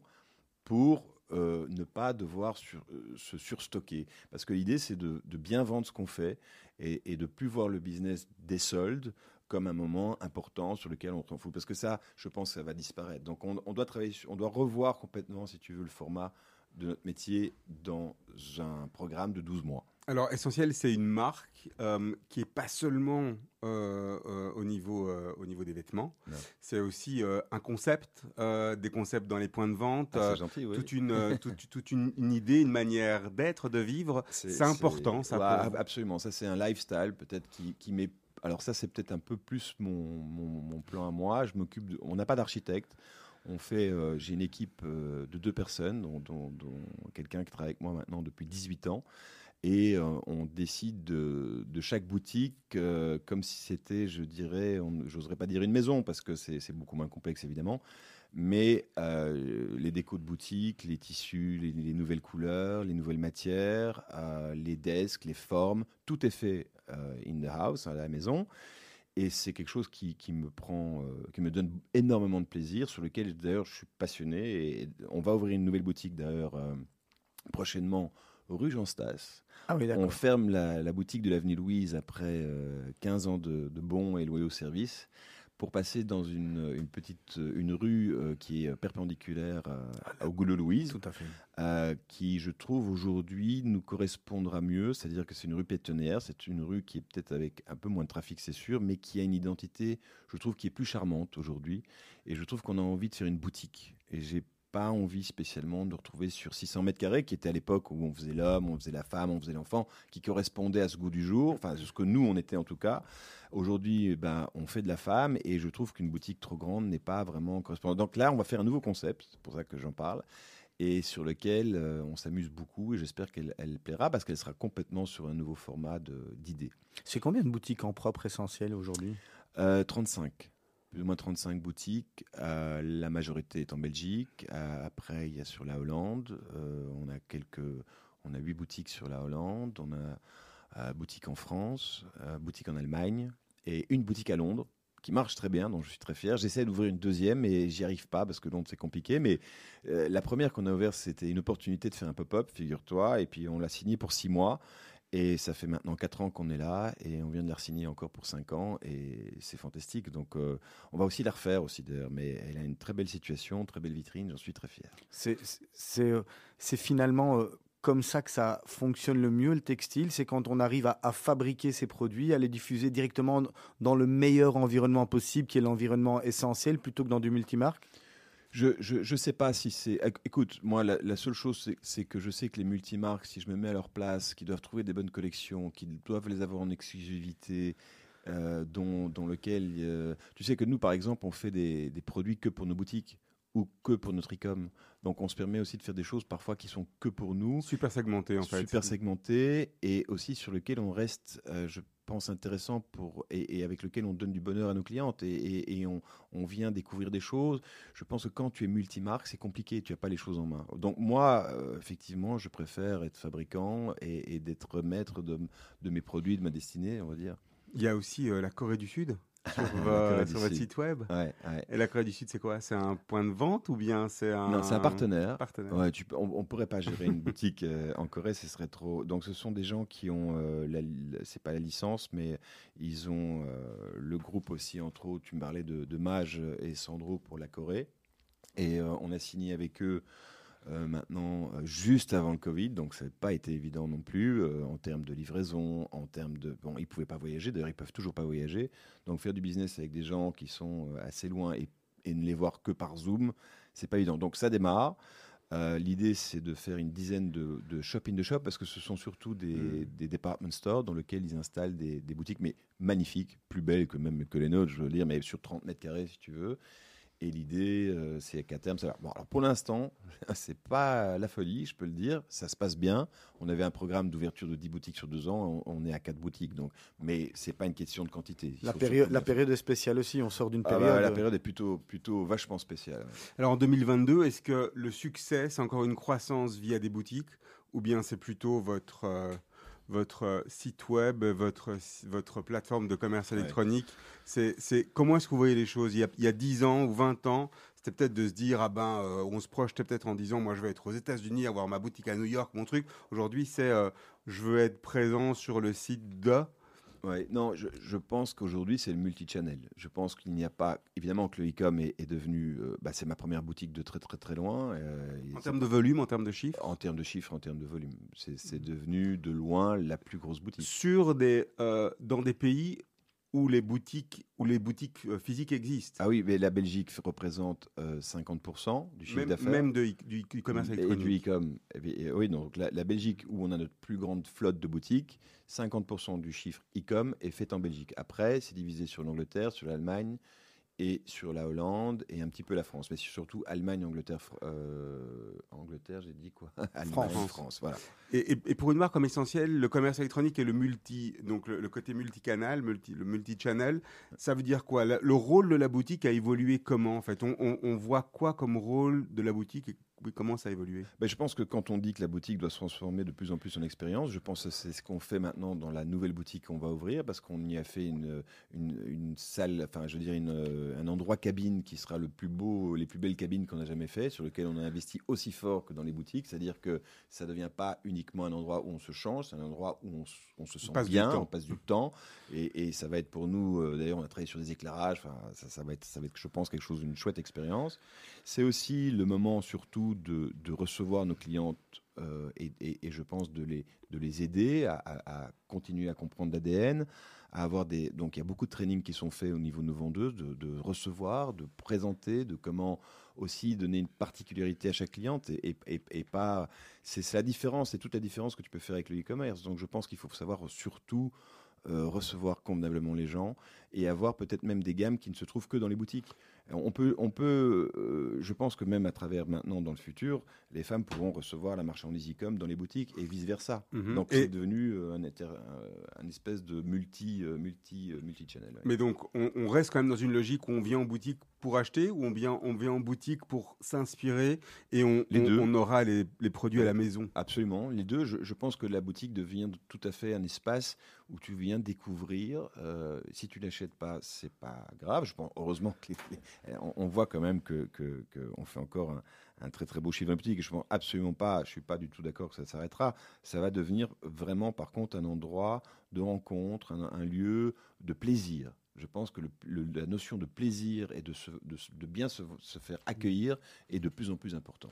pour euh, ne pas devoir sur- euh, se surstocker. Parce que l'idée, c'est de, de bien vendre ce qu'on fait et, et de plus voir le business des soldes comme un moment important sur lequel on s'en fout. Parce que ça, je pense, ça va disparaître. Donc on, on doit travailler, on doit revoir complètement, si tu veux, le format de notre métier dans un programme de 12 mois. Alors, Essentiel, c'est une marque euh, qui est pas seulement euh, euh, au, niveau, au niveau des vêtements, c'est aussi un concept, des concepts dans les points de vente, Ah, c'est gentil, oui. toute, une, toute, toute une, une idée, une manière d'être, de vivre. C'est important, ça. Ouais, pour- Absolument, ça c'est un lifestyle peut-être qui, qui met. Alors ça c'est peut-être un peu plus mon, plan à moi. Je m'occupe. On n'a pas d'architecte. On fait. euh, J'ai une équipe euh, de deux personnes, dont, quelqu'un qui travaille avec moi maintenant depuis 18 ans. Et euh, on décide de, de chaque boutique comme si c'était, je dirais, j'oserais pas dire une maison parce que c'est beaucoup moins complexe évidemment, mais euh, les décos de boutique, les tissus, les, les nouvelles couleurs, les nouvelles matières, euh, les desks, les formes, tout est fait euh, in the house, à la maison. Et c'est quelque chose qui, qui me prend, qui me donne énormément de plaisir, sur lequel d'ailleurs je suis passionné. Et on va ouvrir une nouvelle boutique d'ailleurs prochainement rue Jean Stas. Ah oui, On ferme la, la boutique de l'avenue Louise après euh, 15 ans de, de bons et loyaux services passer dans une, une petite une rue euh, qui est perpendiculaire au Goulot Louise, Tout à fait. euh, qui je trouve aujourd'hui nous correspondra mieux, c'est-à-dire que c'est une rue pétonnière, c'est une rue qui est peut-être avec un peu moins de trafic, c'est sûr, mais qui a une identité, je trouve, qui est plus charmante aujourd'hui, et je trouve qu'on a envie de faire une boutique, et j'ai pas envie spécialement de retrouver sur 600 mètres carrés, qui était à l'époque où on faisait l'homme, on faisait la femme, on faisait l'enfant, qui correspondait à ce goût du jour, enfin ce que nous on était en tout cas. Aujourd'hui, ben, on fait de la femme et je trouve qu'une boutique trop grande n'est pas vraiment correspondante. Donc là, on va faire un nouveau concept, c'est pour ça que j'en parle, et sur lequel euh, on s'amuse beaucoup et j'espère qu'elle elle plaira parce qu'elle sera complètement sur un nouveau format d'idées. C'est combien de boutiques en propre essentiel aujourd'hui? Euh, 35. Plus ou moins 35 boutiques. Euh, la majorité est en Belgique. Euh, après, il y a sur la Hollande. Euh, on a quelques. On a 8 boutiques sur la Hollande. On a boutique en France, boutique en Allemagne et une boutique à Londres qui marche très bien, dont je suis très fier. J'essaie d'ouvrir une deuxième et j'y arrive pas parce que Londres c'est compliqué. Mais la première qu'on a ouverte, c'était une opportunité de faire un pop-up, figure-toi. Et puis on l'a signé pour six mois. Et ça fait maintenant 4 ans qu'on est là et on vient de la signer encore pour 5 ans et c'est fantastique. Donc euh, on va aussi la refaire aussi d'ailleurs, mais elle a une très belle situation, très belle vitrine, j'en suis très fier. C'est euh, finalement euh, comme ça que ça fonctionne le mieux, le textile. C'est quand on arrive à, à fabriquer ces produits, à les diffuser directement dans le meilleur environnement possible, qui est l'environnement essentiel, plutôt que dans du multimarque? Je, je, sais pas si c'est. éc- Écoute, moi, la, seule chose, c'est- que je sais que les multimarques, si je me mets à leur place, qui doivent trouver des bonnes collections, qui doivent les avoir en exclusivité, euh, dont, lequel. euh, tu sais que nous, par exemple, on fait des produits que pour nos boutiques ou que pour notre e-com. Donc, on se permet aussi de faire des choses parfois qui sont que pour nous. Super segmenté, en fait. super segmenté et aussi sur lequel on reste, euh, je pense, intéressant pour, et, et avec lequel on donne du bonheur à nos clientes et, et- et on, on vient découvrir des choses. Je pense que quand tu es multimarque, c'est compliqué, tu n'as pas les choses en main. Donc moi, euh, effectivement, je préfère être fabricant et, et d'être maître de, de mes produits, de ma destinée, on va dire. Il y a aussi euh, la Corée du Sud <laughs> sur, votre site web. Ouais, ouais. Et la Corée du Sud, c'est quoi? C'est un point de vente ou bien c'est un... Non, c'est un partenaire. partenaire. Ouais, tu peux- on, ne pourrait pas gérer une boutique euh, en Corée, ce serait trop. Donc, ce sont des gens qui ont, euh, la, la- c'est pas la licence, mais ils ont euh, le groupe aussi, entre autres. Tu me parlais de, de Mage et Sandro pour la Corée. Et euh, on a signé avec eux euh, maintenant, euh, juste avant le Covid, donc ça n'a pas été évident non plus euh, en termes de livraison, en termes de. Bon, ils ne pouvaient pas voyager, d'ailleurs, ils peuvent toujours pas voyager. Donc, faire du business avec des gens qui sont assez loin et, et ne les voir que par Zoom, c'est pas évident. Donc, ça démarre. L'idée, c'est de faire une dizaine de, de shop in the shop parce que ce sont surtout des, Mm. des department stores dans lesquels ils installent des, des boutiques, mais magnifiques, plus belles que même que les nôtres, je veux dire, mais sur 30 mètres carrés si tu veux. Et l'idée, euh, c'est qu'à terme, ça va. Bon, alors pour l'instant, <laughs> c'est pas la folie, je peux le dire. Ça se passe bien. On avait un programme d'ouverture de 10 boutiques sur deux ans. On, on est à 4 boutiques, donc. Mais c'est pas une question de quantité. La période, la est spéciale aussi. On sort d'une. Ah période. bah, la période est plutôt, plutôt vachement spéciale. ouais. Alors en 2022, est-ce que le succès, c'est encore une croissance via des boutiques? Ou bien c'est plutôt votre, euh, votre euh, site web, votre, votre plateforme de commerce Ouais. électronique. C'est, c'est, comment est-ce que vous voyez les choses? Il y, a, il y a 10 ans ou 20 ans, c'était peut-être de se dire, ah ben, euh, on se projetait peut-être en disant, moi je vais être aux États-Unis, avoir ma boutique à New York, mon truc. Aujourd'hui, c'est, euh, je veux être présent sur le site de. Ouais, non, je, je pense qu'aujourd'hui, c'est le multichannel. Je pense qu'il n'y a pas. Évidemment que le e-com est, est devenu. euh, bah, c'est ma première boutique de très, très, très loin. euh, En termes de volume, en termes de chiffres en termes de chiffres, en termes de volume. C'est c'est devenu de loin la plus grosse boutique. sur des, euh, dans des pays où les boutiques, où les boutiques euh, physiques existent. Ah oui, mais la Belgique représente euh, 50% du chiffre d'affaires. même de, du, du commerce Et électronique. du e-com. Oui, donc la, la Belgique, où on a notre plus grande flotte de boutiques, 50% du chiffre e-com est fait en Belgique. Après, c'est divisé sur l'Angleterre, sur l'Allemagne et sur la Hollande et un petit peu la France. Mais c'est surtout Allemagne, Angleterre, Fr- euh, Angleterre, j'ai dit quoi? <laughs> Allemagne, France. France, voilà. Et, et- et pour une marque comme essentiel, le commerce électronique et le multi, donc le, le côté multicanal, multi, le multi-channel, ça veut dire quoi? Le, le rôle de la boutique a évolué comment en fait? On, on- on voit quoi comme rôle de la boutique et comment ça a évolué? Ben, je pense que quand on dit que la boutique doit se transformer de plus en plus en expérience, je pense que c'est ce qu'on fait maintenant dans la nouvelle boutique qu'on va ouvrir, parce qu'on y a fait une, une, une salle, enfin je veux dire une, un endroit cabine qui sera le plus beau, les plus belles cabines qu'on a jamais fait, sur lequel on a investi aussi fort que dans les boutiques, c'est-à-dire que ça ne devient pas uniquement un endroit où on se change, c'est un endroit où on, on se sent du bien, on passe du temps, et, et ça va être pour nous, euh, d'ailleurs on a travaillé sur des éclairages, enfin ça, ça va être, ça va être, je pense, quelque chose d'une chouette expérience. C'est aussi le moment surtout de, recevoir nos clientes euh, et, je pense de les, de les aider à, continuer à comprendre l'ADN, à avoir des... Donc il y a beaucoup de trainings qui sont faits au niveau de nos vendeuses, de, recevoir, de présenter, de comment aussi donner une particularité à chaque cliente et, et- pas... C'est c'est la différence, c'est toute la différence que tu peux faire avec le e-commerce. Donc je pense qu'il faut savoir surtout euh, recevoir convenablement les gens et avoir peut-être même des gammes qui ne se trouvent que dans les boutiques. On peut, on peut euh, je pense que même à travers maintenant, dans le futur, les femmes pourront recevoir la marchandise e-com dans les boutiques et vice-versa. Mhm. Donc c'est devenu euh, un, inter- un- un espèce de multi, euh, multi, euh, multi-channel. ouais. Mais donc, on, on reste quand même dans une logique où on vient en boutique pour acheter, ou on vient, on vient en boutique pour s'inspirer et on, Les on- deux. on aura les, les produits à la maison? Absolument, les deux. Je, je pense que la boutique devient tout à fait un espace où tu viens découvrir. euh, si tu l'achètes pas, c'est pas grave. Je pense, heureusement que voit quand même que, fait encore un, très très beau chiffre. Et je pense absolument pas. Je suis pas du tout d'accord que ça s'arrêtera. Ça va devenir vraiment, par contre, un endroit de rencontre, un, lieu de plaisir. Je pense que la notion de plaisir et de, bien se, faire accueillir est de plus en plus important.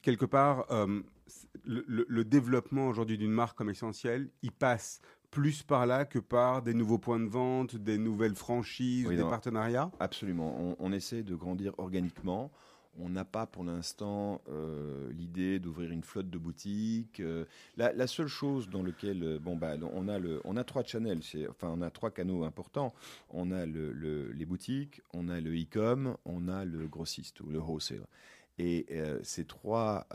quelque part, euh, le- le développement aujourd'hui d'une marque comme essentiel, il passe plus par là que par des nouveaux points de vente, des nouvelles franchises, Oui, des non. partenariats? Absolument. On, on essaie de grandir organiquement. On n'a pas pour l'instant euh, l'idée d'ouvrir une flotte de boutiques. Euh, la, la seule chose dans lequel euh, bon bah on a le on a trois channels, enfin on a trois canaux importants. On a le, le- les boutiques, on a le e-com, on a le grossiste ou le wholesale. Et euh, ces trois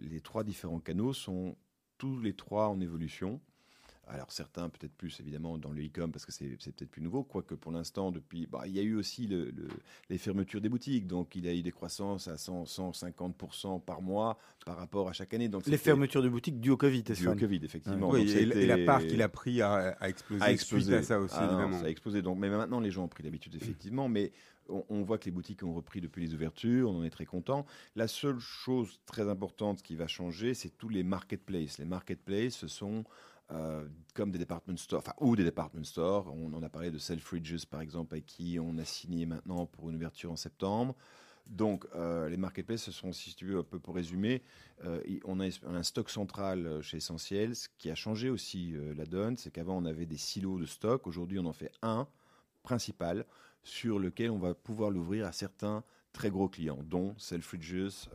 les trois différents canaux sont tous les trois en évolution. Alors certains peut-être plus évidemment dans le e-com parce que c'est c'est peut-être plus nouveau, quoique pour l'instant depuis, bah, il y a eu aussi le- le- les fermetures des boutiques, donc il y a eu des croissances à 100, 150% par mois par rapport à chaque année. Donc Les fermetures de boutiques dues au Covid, dû au Stéphane. Covid effectivement. Oui, Donc et, la part qu'il a pris a, a explosé, a explosé. suite à ça aussi, Ah non, évidemment. ça a explosé. Donc, mais maintenant, les gens ont pris l'habitude, effectivement. Mais on, on voit que les boutiques ont repris depuis les ouvertures. On en est très content. La seule chose très importante qui va changer, c'est tous les marketplaces. Les marketplaces, ce sont euh, comme des department stores, enfin, ou des department stores. On en a parlé de Selfridges, par exemple, avec qui on a signé maintenant pour une ouverture en septembre. Donc, euh, les marketplaces, ce sont, si tu veux, un peu pour résumer, euh, on, a, un stock central chez Essentiel. Ce qui a changé aussi la donne, c'est qu'avant, on avait des silos de stock. Aujourd'hui, on en fait un principal sur lequel on va pouvoir l'ouvrir à certains très gros clients, dont Selfridges.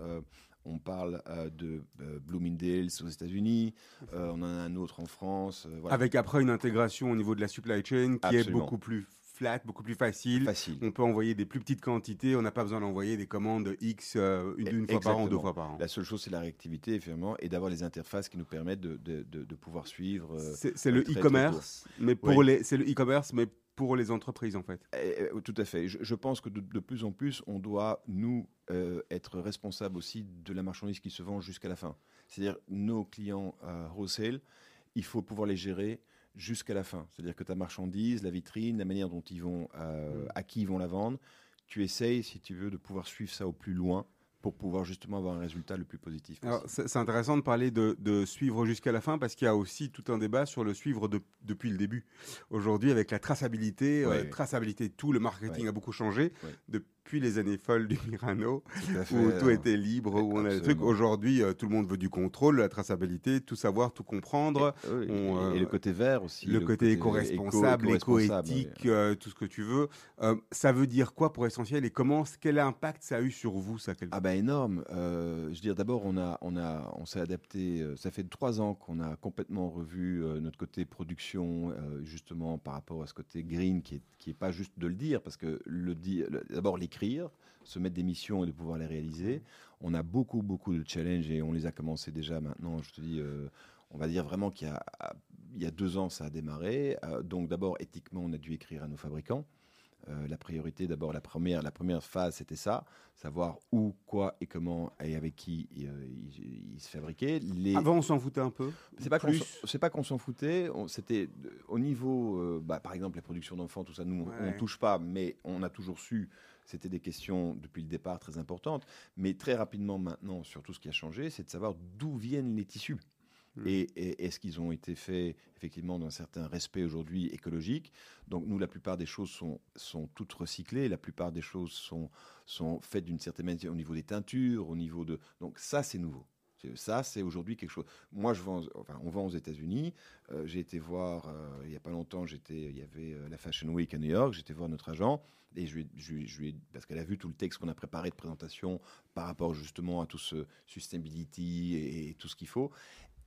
On parle euh, de euh, Bloomingdale's aux États-Unis. euh, on en a un autre en France. euh, voilà. Avec après une intégration au niveau de la supply chain qui est beaucoup plus flat, beaucoup plus facile. Facile. On peut envoyer des plus petites quantités, on n'a pas besoin d'envoyer des commandes X euh, une, une fois par an, deux Exactement. fois par an. La seule chose, c'est la réactivité, effectivement, et d'avoir les interfaces qui nous permettent de, de- de- de pouvoir suivre. C'est le e-commerce, mais pour Oui. les, c'est le e-commerce, mais pour les entreprises en fait. Eh, eh, tout à fait. Je, je pense que de, de plus en plus, on doit, nous, euh, être responsables aussi de la marchandise qui se vend jusqu'à la fin. C'est-à-dire, nos clients euh, wholesale, il faut pouvoir les gérer jusqu'à la fin. C'est-à-dire que ta marchandise, la vitrine, la manière dont ils vont, euh, à qui ils vont la vendre, tu essayes, si tu veux, de pouvoir suivre ça au plus loin pour pouvoir justement avoir un résultat le plus positif c'est intéressant de parler de, de suivre jusqu'à la fin parce qu'il y a aussi tout un débat sur le suivre de- depuis le début. Aujourd'hui, avec la traçabilité, euh, Ouais. traçabilité de tout, le marketing Ouais. a beaucoup changé. Depuis les années folles du Mirano, Tout où tout euh, était libre, où on a des trucs. Aujourd'hui, euh, tout le monde veut du contrôle, la traçabilité, tout savoir, tout comprendre. oui, on, et, euh, et le côté vert aussi. le, côté éco-responsable, éco- éco-éthique, euh, tout ce que tu veux. Euh, ça veut dire quoi pour essentiel et comment, quel impact ça a eu sur vous, ça Ah bah énorme. Euh, je veux dire, d'abord, on a, on a, on s'est adapté. euh, Ça fait trois ans qu'on a complètement revu euh, notre côté production, euh, justement par rapport à ce côté green, qui est, qui est pas juste de le dire, parce que le dire, le- se mettre des missions et de pouvoir les réaliser. On a beaucoup, beaucoup de challenges et on les a commencé déjà maintenant. Je te dis, euh, on va dire vraiment qu'il y a, il y a deux ans, ça a démarré. Euh, donc d'abord, éthiquement, on a dû écrire à nos fabricants. Euh, la priorité, d'abord, la première, la première phase, c'était ça, savoir où, quoi et comment et avec qui euh, ils, ils se fabriquaient. Les... Avant, on s'en foutait un peu. C'est pas qu'on plus. s'en- c'est pas qu'on s'en foutait. C'était au niveau, euh, bah, par exemple, la production d'enfants, tout ça. Nous, on- on Ouais. touche pas, mais on a toujours su. C'était des questions depuis le départ très importantes. Mais très rapidement maintenant, sur tout ce qui a changé, c'est de savoir d'où viennent les tissus. Mm. Et, et est-ce qu'ils ont été faits effectivement d'un certain respect aujourd'hui écologique? Donc nous, la plupart des choses sont, sont toutes recyclées, la plupart des choses sont, sont faites d'une certaine manière au niveau des teintures, au niveau de... Donc ça, c'est nouveau. Ça, c'est aujourd'hui quelque chose. Moi, je vends, enfin, on vend aux États-Unis. Euh, j'ai été voir euh, il y a pas longtemps. J'étais, il y avait euh, la Fashion Week à New York. J'étais voir notre agent et je je parce qu'elle a vu tout le texte qu'on a préparé de présentation par rapport justement à tout ce sustainability et, et tout ce qu'il faut.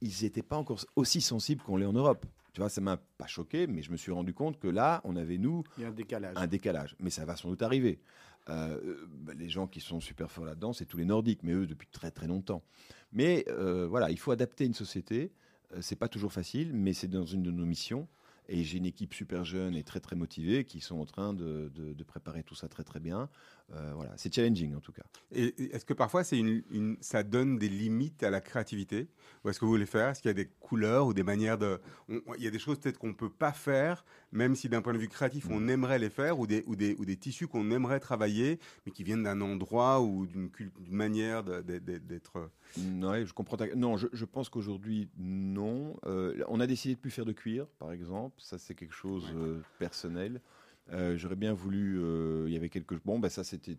Ils n'étaient pas encore aussi sensibles qu'on l'est en Europe. Tu vois, ça m'a pas choqué, mais je me suis rendu compte que là, on avait nous Il y a un décalage. un décalage. Mais ça va sans doute arriver. Euh, les gens qui sont super forts là-dedans, c'est tous les Nordiques, mais eux depuis très très longtemps. Mais euh, voilà, il faut adapter une société. Euh, c'est pas toujours facile, mais c'est dans une de nos missions. Et j'ai une équipe super jeune et très très motivée qui sont en train de, préparer tout ça très très bien. Euh, voilà, c'est challenging en tout cas. Et est-ce que parfois c'est une, une- ça donne des limites à la créativité? Ou est-ce que vous voulez faire? Est-ce qu'il y a des couleurs ou des manières de. on- il y a des choses peut-être qu'on ne peut pas faire, même si d'un point de vue créatif on aimerait les faire, ou des, ou des, ou des tissus qu'on aimerait travailler, mais qui viennent d'un endroit ou d'une manière d'être. Mm, Ouais, je comprends. ta- Non, je, je pense qu'aujourd'hui, non. Euh, on a décidé de plus faire de cuir, par exemple. Ça, c'est quelque chose euh, personnel. Euh, J'aurais bien voulu. euh, Il y avait quelque. Bon, bah ça, c'était.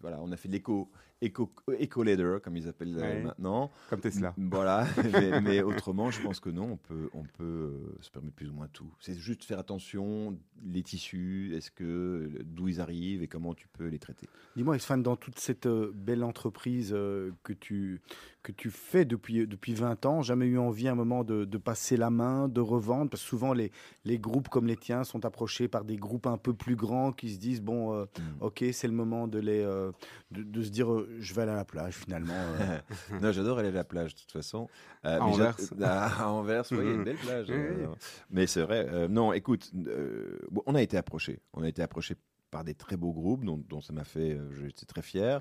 Voilà, on a fait de l'éco, éco, éco leather, comme ils appellent euh, Ouais. maintenant. Comme Tesla. Voilà. <laughs> mais, mais autrement, je pense que non. On peut, on peut euh, se permettre plus ou moins tout. C'est juste faire attention. Les tissus, est-ce que d'où ils arrivent et comment tu peux les traiter. Dis-moi, Isfan, dans toute cette euh, belle entreprise euh, que, tu, que tu fais depuis, depuis 20 ans, jamais eu envie à un moment de, de passer la main, de revendre Parce que souvent, les, les groupes comme les tiens sont approchés par des groupes un peu plus grands qui se disent, bon, euh, Mm. ok, c'est le moment de, les, euh, de, de se dire, euh, je vais aller à la plage finalement. euh. <laughs> non, j'adore aller à la plage de toute façon. Euh, À Anvers. <laughs> À, Anvers, oui, une belle plage. <laughs> mais c'est vrai. euh, non, écoute, euh, bon, on a été approché. On a été approché par des très beaux groupes dont, dont ça m'a fait. euh, J'étais très fier.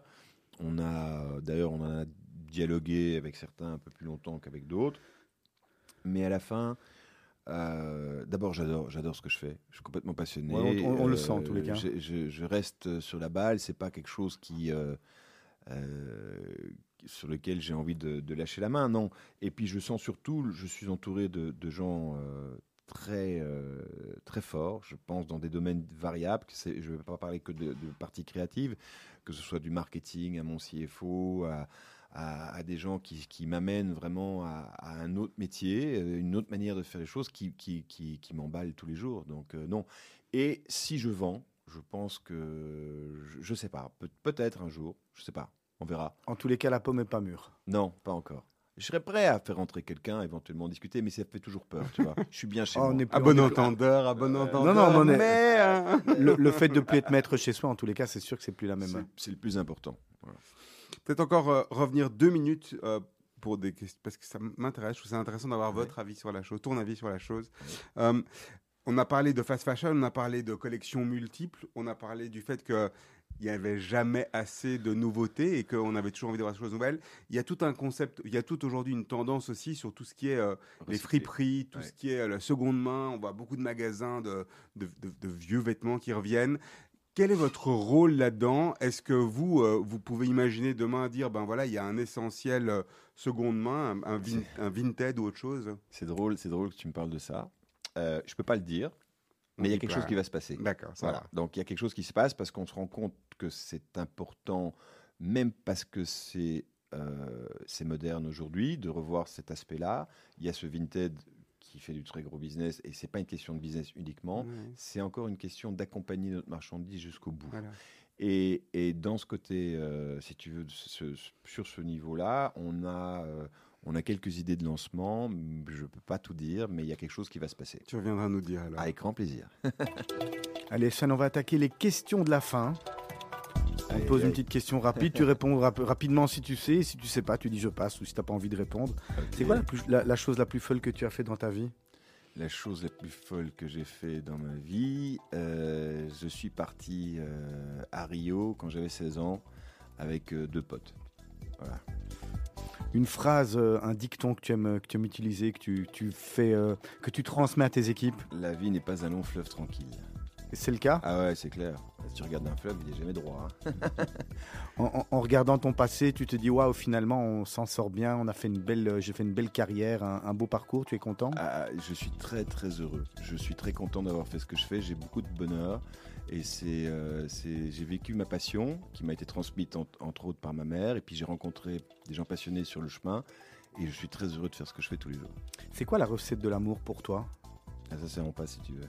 On a, d'ailleurs, on en a dialogué avec certains un peu plus longtemps qu'avec d'autres. Mais à la fin. euh, D'abord, j'adore, j'adore ce que je fais. Je suis complètement passionné. Ouais, on- on- on le sent, en tous les cas. Je, je- je reste sur la balle. C'est pas quelque chose qui euh, euh, sur lequel j'ai envie de, de lâcher la main, non. Et puis je sens surtout, je suis entouré de, de gens euh, très euh, très forts. Je pense dans des domaines variables. c'est- Je ne vais pas parler que de, de parties créatives, que ce soit du marketing à mon CFO, à, à, à des gens qui, qui m'amènent vraiment à, à un autre métier, euh, une autre manière de faire les choses qui, qui, qui, qui m'emballe tous les jours. Donc euh, non. Et si je vends, je pense que je, ne sais pas, peut- peut-être un jour, je sais pas, on verra. En tous les cas, la pomme n'est pas mûre. Non, pas encore. Je serais prêt à faire rentrer quelqu'un, éventuellement discuter, mais ça fait toujours peur, tu vois. Je suis bien chez Oh, moi. on est plus- À bon entendeur, à bon Euh, entendeur. non, non, mais on est- mais, hein. le, le fait de plus être maître chez soi, en tous les cas, c'est sûr que c'est plus la même. C'est le plus important. Voilà. Peut-être encore euh, revenir deux minutes euh, pour des questions, parce que ça m'intéresse. Je trouve ça intéressant d'avoir votre avis sur la chose, ton avis sur la chose. Euh, On a parlé de fast fashion, on a parlé de collections multiples, on a parlé du fait que il n'y avait jamais assez de nouveautés et qu'on avait toujours envie d'avoir des choses nouvelles. Il y a tout un concept, il y a tout aujourd'hui une tendance aussi sur tout ce qui est euh, les friperies, tout Ouais. ce qui est euh, la seconde main. On voit beaucoup de magasins de, de- de- de vieux vêtements qui reviennent. Quel est votre rôle là-dedans? Est-ce que vous, euh, vous pouvez imaginer demain dire, ben voilà, il y a un essentiel euh, seconde main, un, un, vin- un vintage ou autre chose? C'est drôle, c'est drôle que tu me parles de ça. Euh, je peux pas le dire, mais il y a quelque pas. chose qui va se passer. D'accord, Voilà. va. Donc il y a quelque chose qui se passe parce qu'on se rend compte que c'est important, même parce que c'est euh, c'est moderne aujourd'hui, de revoir cet aspect-là. Il y a ce Vinted qui fait du très gros business et c'est pas une question de business uniquement. Ouais, C'est encore une question d'accompagner notre marchandise jusqu'au bout. voilà. Et, et dans ce côté, euh, si tu veux, ce- ce- sur ce niveau-là, on a, euh, on a quelques idées de lancement. Je ne peux pas tout dire, mais il y a quelque chose qui va se passer. Tu reviendras nous dire alors. Avec grand plaisir. <laughs> Allez, Swan, on va attaquer les questions de la fin. On te pose une petite question rapide, tu réponds rap- rapidement si tu sais, si tu sais pas, tu dis je passe ou si t'as pas envie de répondre. C'est quoi la, plus- la- la chose la plus folle que tu as fait dans ta vie? La chose la plus folle que j'ai fait dans ma vie, euh, je suis parti euh, à Rio quand j'avais 16 ans avec euh, deux potes. Voilà. Une phrase, un dicton que tu aimes, que tu aimes utiliser, que tu, tu fais, que tu transmets à tes équipes? La vie n'est pas un long fleuve tranquille. C'est le cas? Ah ouais, c'est clair. Si tu regardes un fleuve, il n'est jamais droit. hein. <laughs> en, en- en regardant ton passé, tu te dis waouh, finalement on s'en sort bien, on a fait une belle, euh, j'ai fait une belle carrière, un, un beau parcours, tu es content? Ah, je suis très très heureux. Je suis très content d'avoir fait ce que je fais. J'ai beaucoup de bonheur et c'est, euh, c'est- j'ai vécu ma passion qui m'a été transmise en- entre autres par ma mère et puis j'ai rencontré des gens passionnés sur le chemin et je suis très heureux de faire ce que je fais tous les jours. C'est quoi la recette de l'amour pour toi? Ah, ça c'est en pas si tu veux.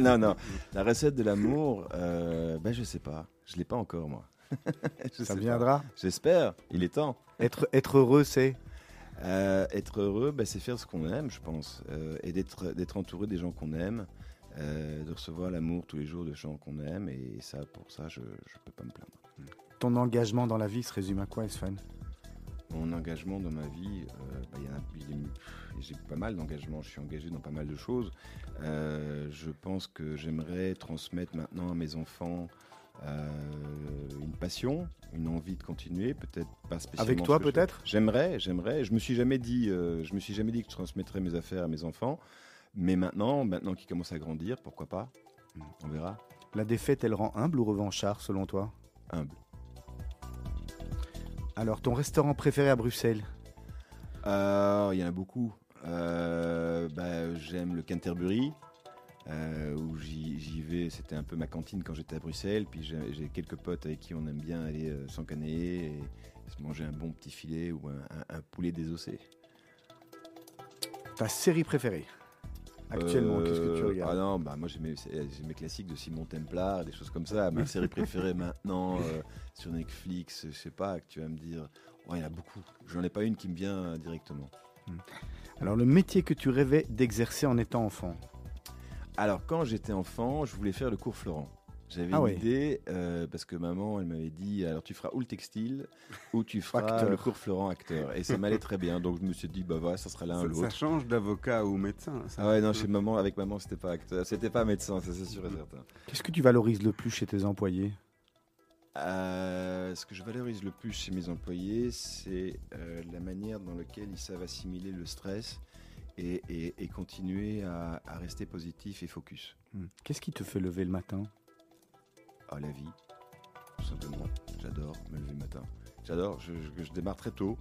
<laughs> non non, la recette de l'amour, euh, ben je sais pas. Je l'ai pas encore moi. <laughs> Je Ça viendra. J'espère. Il est temps. Être, être heureux, c'est Euh, être heureux, bah, c'est faire ce qu'on aime, je pense, euh, et d'être entouré des gens qu'on aime, euh, de recevoir l'amour tous les jours de gens qu'on aime, et ça, pour ça, je ne peux pas me plaindre. ton engagement dans la vie se résume à quoi, Swan Mon engagement dans ma vie, bah, il y en a- est- pff, j'ai pas mal d'engagements, je suis engagé dans pas mal de choses. Euh, je pense que j'aimerais transmettre maintenant à mes enfants euh, une passion, une envie de continuer, peut-être pas spécialement. Avec toi peut-être? J'aimerais, j'aimerais. Je me suis jamais dit, euh, je me suis jamais dit que je transmettrais mes affaires à mes enfants. Mais maintenant, maintenant qu'ils commencent à grandir, pourquoi pas? On verra. La défaite, elle rend humble ou revanchard selon toi? Humble. Alors, ton restaurant préféré à Bruxelles? Euh, Il y en a beaucoup. Euh, bah, J'aime le Canterbury, euh, où j'y vais. C'était un peu ma cantine quand j'étais à Bruxelles. Puis j'ai quelques potes avec qui on aime bien aller euh, s'encaner et se manger un bon petit filet ou un, un- un poulet désossé. Ta série préférée Actuellement, Euh, qu'est-ce que tu Ah regardes non, bah moi j'ai mes, classiques de Simon Templar, des choses comme ça. Ma série préférée <laughs> maintenant euh, sur Netflix, je sais pas, que tu vas me dire. Il y en a beaucoup. J'en ai pas une qui me vient euh, directement. Alors, le métier que tu rêvais d'exercer en étant enfant Alors quand j'étais enfant, je voulais faire le cours Florent. J'avais Ah une ouais. idée euh, parce que maman, elle m'avait dit alors tu feras ou le textile ou tu <laughs> feras le cours Florent acteur. Et ça m'allait très bien, donc je me suis dit bah voilà, ça sera l'un ou Ça, ça l'autre. change d'avocat ou médecin. ça. Ah ouais non, chez maman, avec maman, c'était pas acteur, c'était pas médecin, ça c'est sûr et certain. Qu'est-ce que tu valorises le plus chez tes employés? Euh, ce que je valorise le plus chez mes employés, c'est euh, la manière dans laquelle ils savent assimiler le stress et, et- et continuer à, à rester positif et focus. Hmm. Qu'est-ce qui te fait lever le matin? À la vie, tout simplement. J'adore me lever le matin. J'adore, je, je- je démarre très tôt.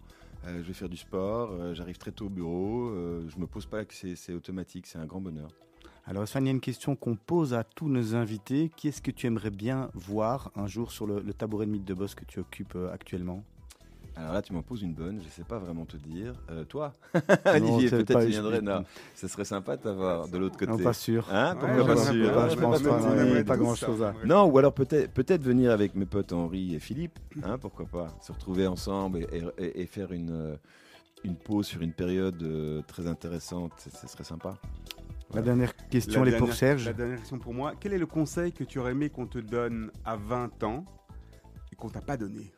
Euh, je vais faire du sport, j'arrive très tôt au bureau, je me pose pas c'est automatique, c'est un grand bonheur. Alors, Swan, il y a une question qu'on pose à tous nos invités. Qui est-ce que tu aimerais bien voir un jour sur le, le tabouret de mythe de boss que tu occupes euh, actuellement? Alors là, tu m'en poses une bonne, je sais pas vraiment te dire. Euh, toi <laughs> Olivier, peut-être tu viendrais. Non, ça serait sympa de t'avoir de l'autre côté. Non, pas sûr. Hein Ouais, Pourquoi pas sûr pas, je pense Pas pas, grand-chose à-. Non, ou alors peut-être venir avec mes potes Henri et Philippe, hein, pourquoi pas, se retrouver ensemble et, et- et faire une, euh, une pause sur une période euh, très intéressante, ce ce serait sympa. La dernière question, La elle est pour Serge. La dernière question pour moi. Quel est le conseil que tu aurais aimé qu'on te donne à 20 ans et qu'on t'a pas donné?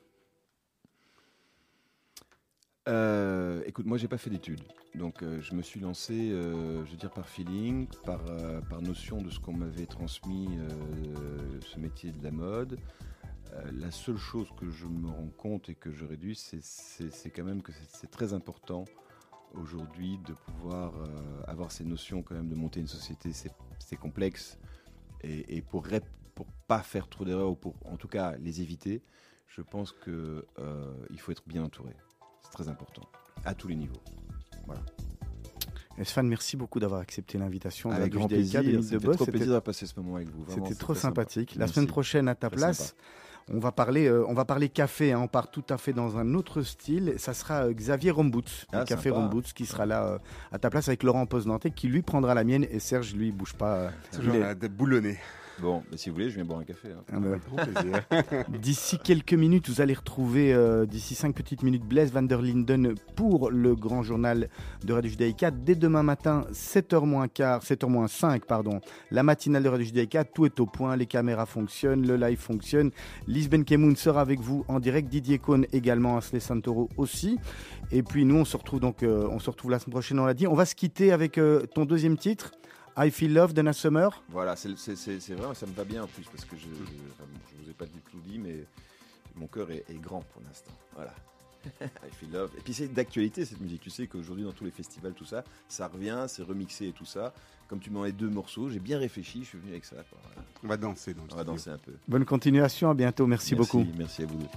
Euh, écoute, moi j'ai pas fait d'études, donc euh, je me suis lancé, euh, je veux dire par feeling, par, euh, par notion de ce qu'on m'avait transmis, euh, ce métier de la mode. Euh, la seule chose que je me rends compte et que je réduis, c'est- quand même que c'est- c'est très important aujourd'hui de pouvoir euh, avoir ces notions quand même de monter une société, c'est complexe et, et pour pour pas faire trop d'erreurs ou pour en tout cas les éviter, je pense que euh, il faut être bien entouré. C'est très important à tous les niveaux. Stéphane, merci beaucoup d'avoir accepté l'invitation de la Avec grand Boss. trop C'était- plaisir de passer ce moment avec vous. C'était trop très sympa. sympathique. La Merci. semaine prochaine, à ta Très place, on va parler, euh, on va parler café. hein. on part tout à fait dans un autre style. Ça sera euh, Xavier Rombouts, Ah, café. Rombouts, qui sera là euh, à ta place avec Laurent Posnantais, qui lui prendra la mienne et Serge lui bouge pas. Toujours il est-. Bon, mais si vous voulez, je viens boire un café. hein. Ah, bah, plaisir. <laughs> D'ici quelques minutes, vous allez retrouver, euh, d'ici cinq petites minutes, Blaise van der Linden pour le grand journal de Radio Judaïka. Dès demain matin, 7h moins quart, 7h moins 5, pardon, la matinale de Radio Judaïka, tout est au point, les caméras fonctionnent, le live fonctionne. Lise Benkemoun sera avec vous en direct, Didier Cohn également, Asley Santoro aussi. Et puis nous, on se retrouve donc, euh, on se retrouve la semaine prochaine, on l'a dit. On va se quitter avec euh, ton deuxième titre, I Feel Love, Donna Summer. Voilà, c'est c'est- c'est- c'est vrai, ça me va bien en plus parce que je, je vous ai pas du tout dit, mais mon cœur est, est grand pour l'instant. Voilà. <laughs> I feel love. Et puis c'est d'actualité cette musique. Tu sais qu'aujourd'hui dans tous les festivals, tout ça, ça revient, c'est remixé et tout ça. Comme tu m'en as deux morceaux, j'ai bien réfléchi, je suis venu avec ça. quoi. Voilà. On va danser dans On va danser un peu. Bonne continuation, à bientôt, merci beaucoup. Merci à vous deux.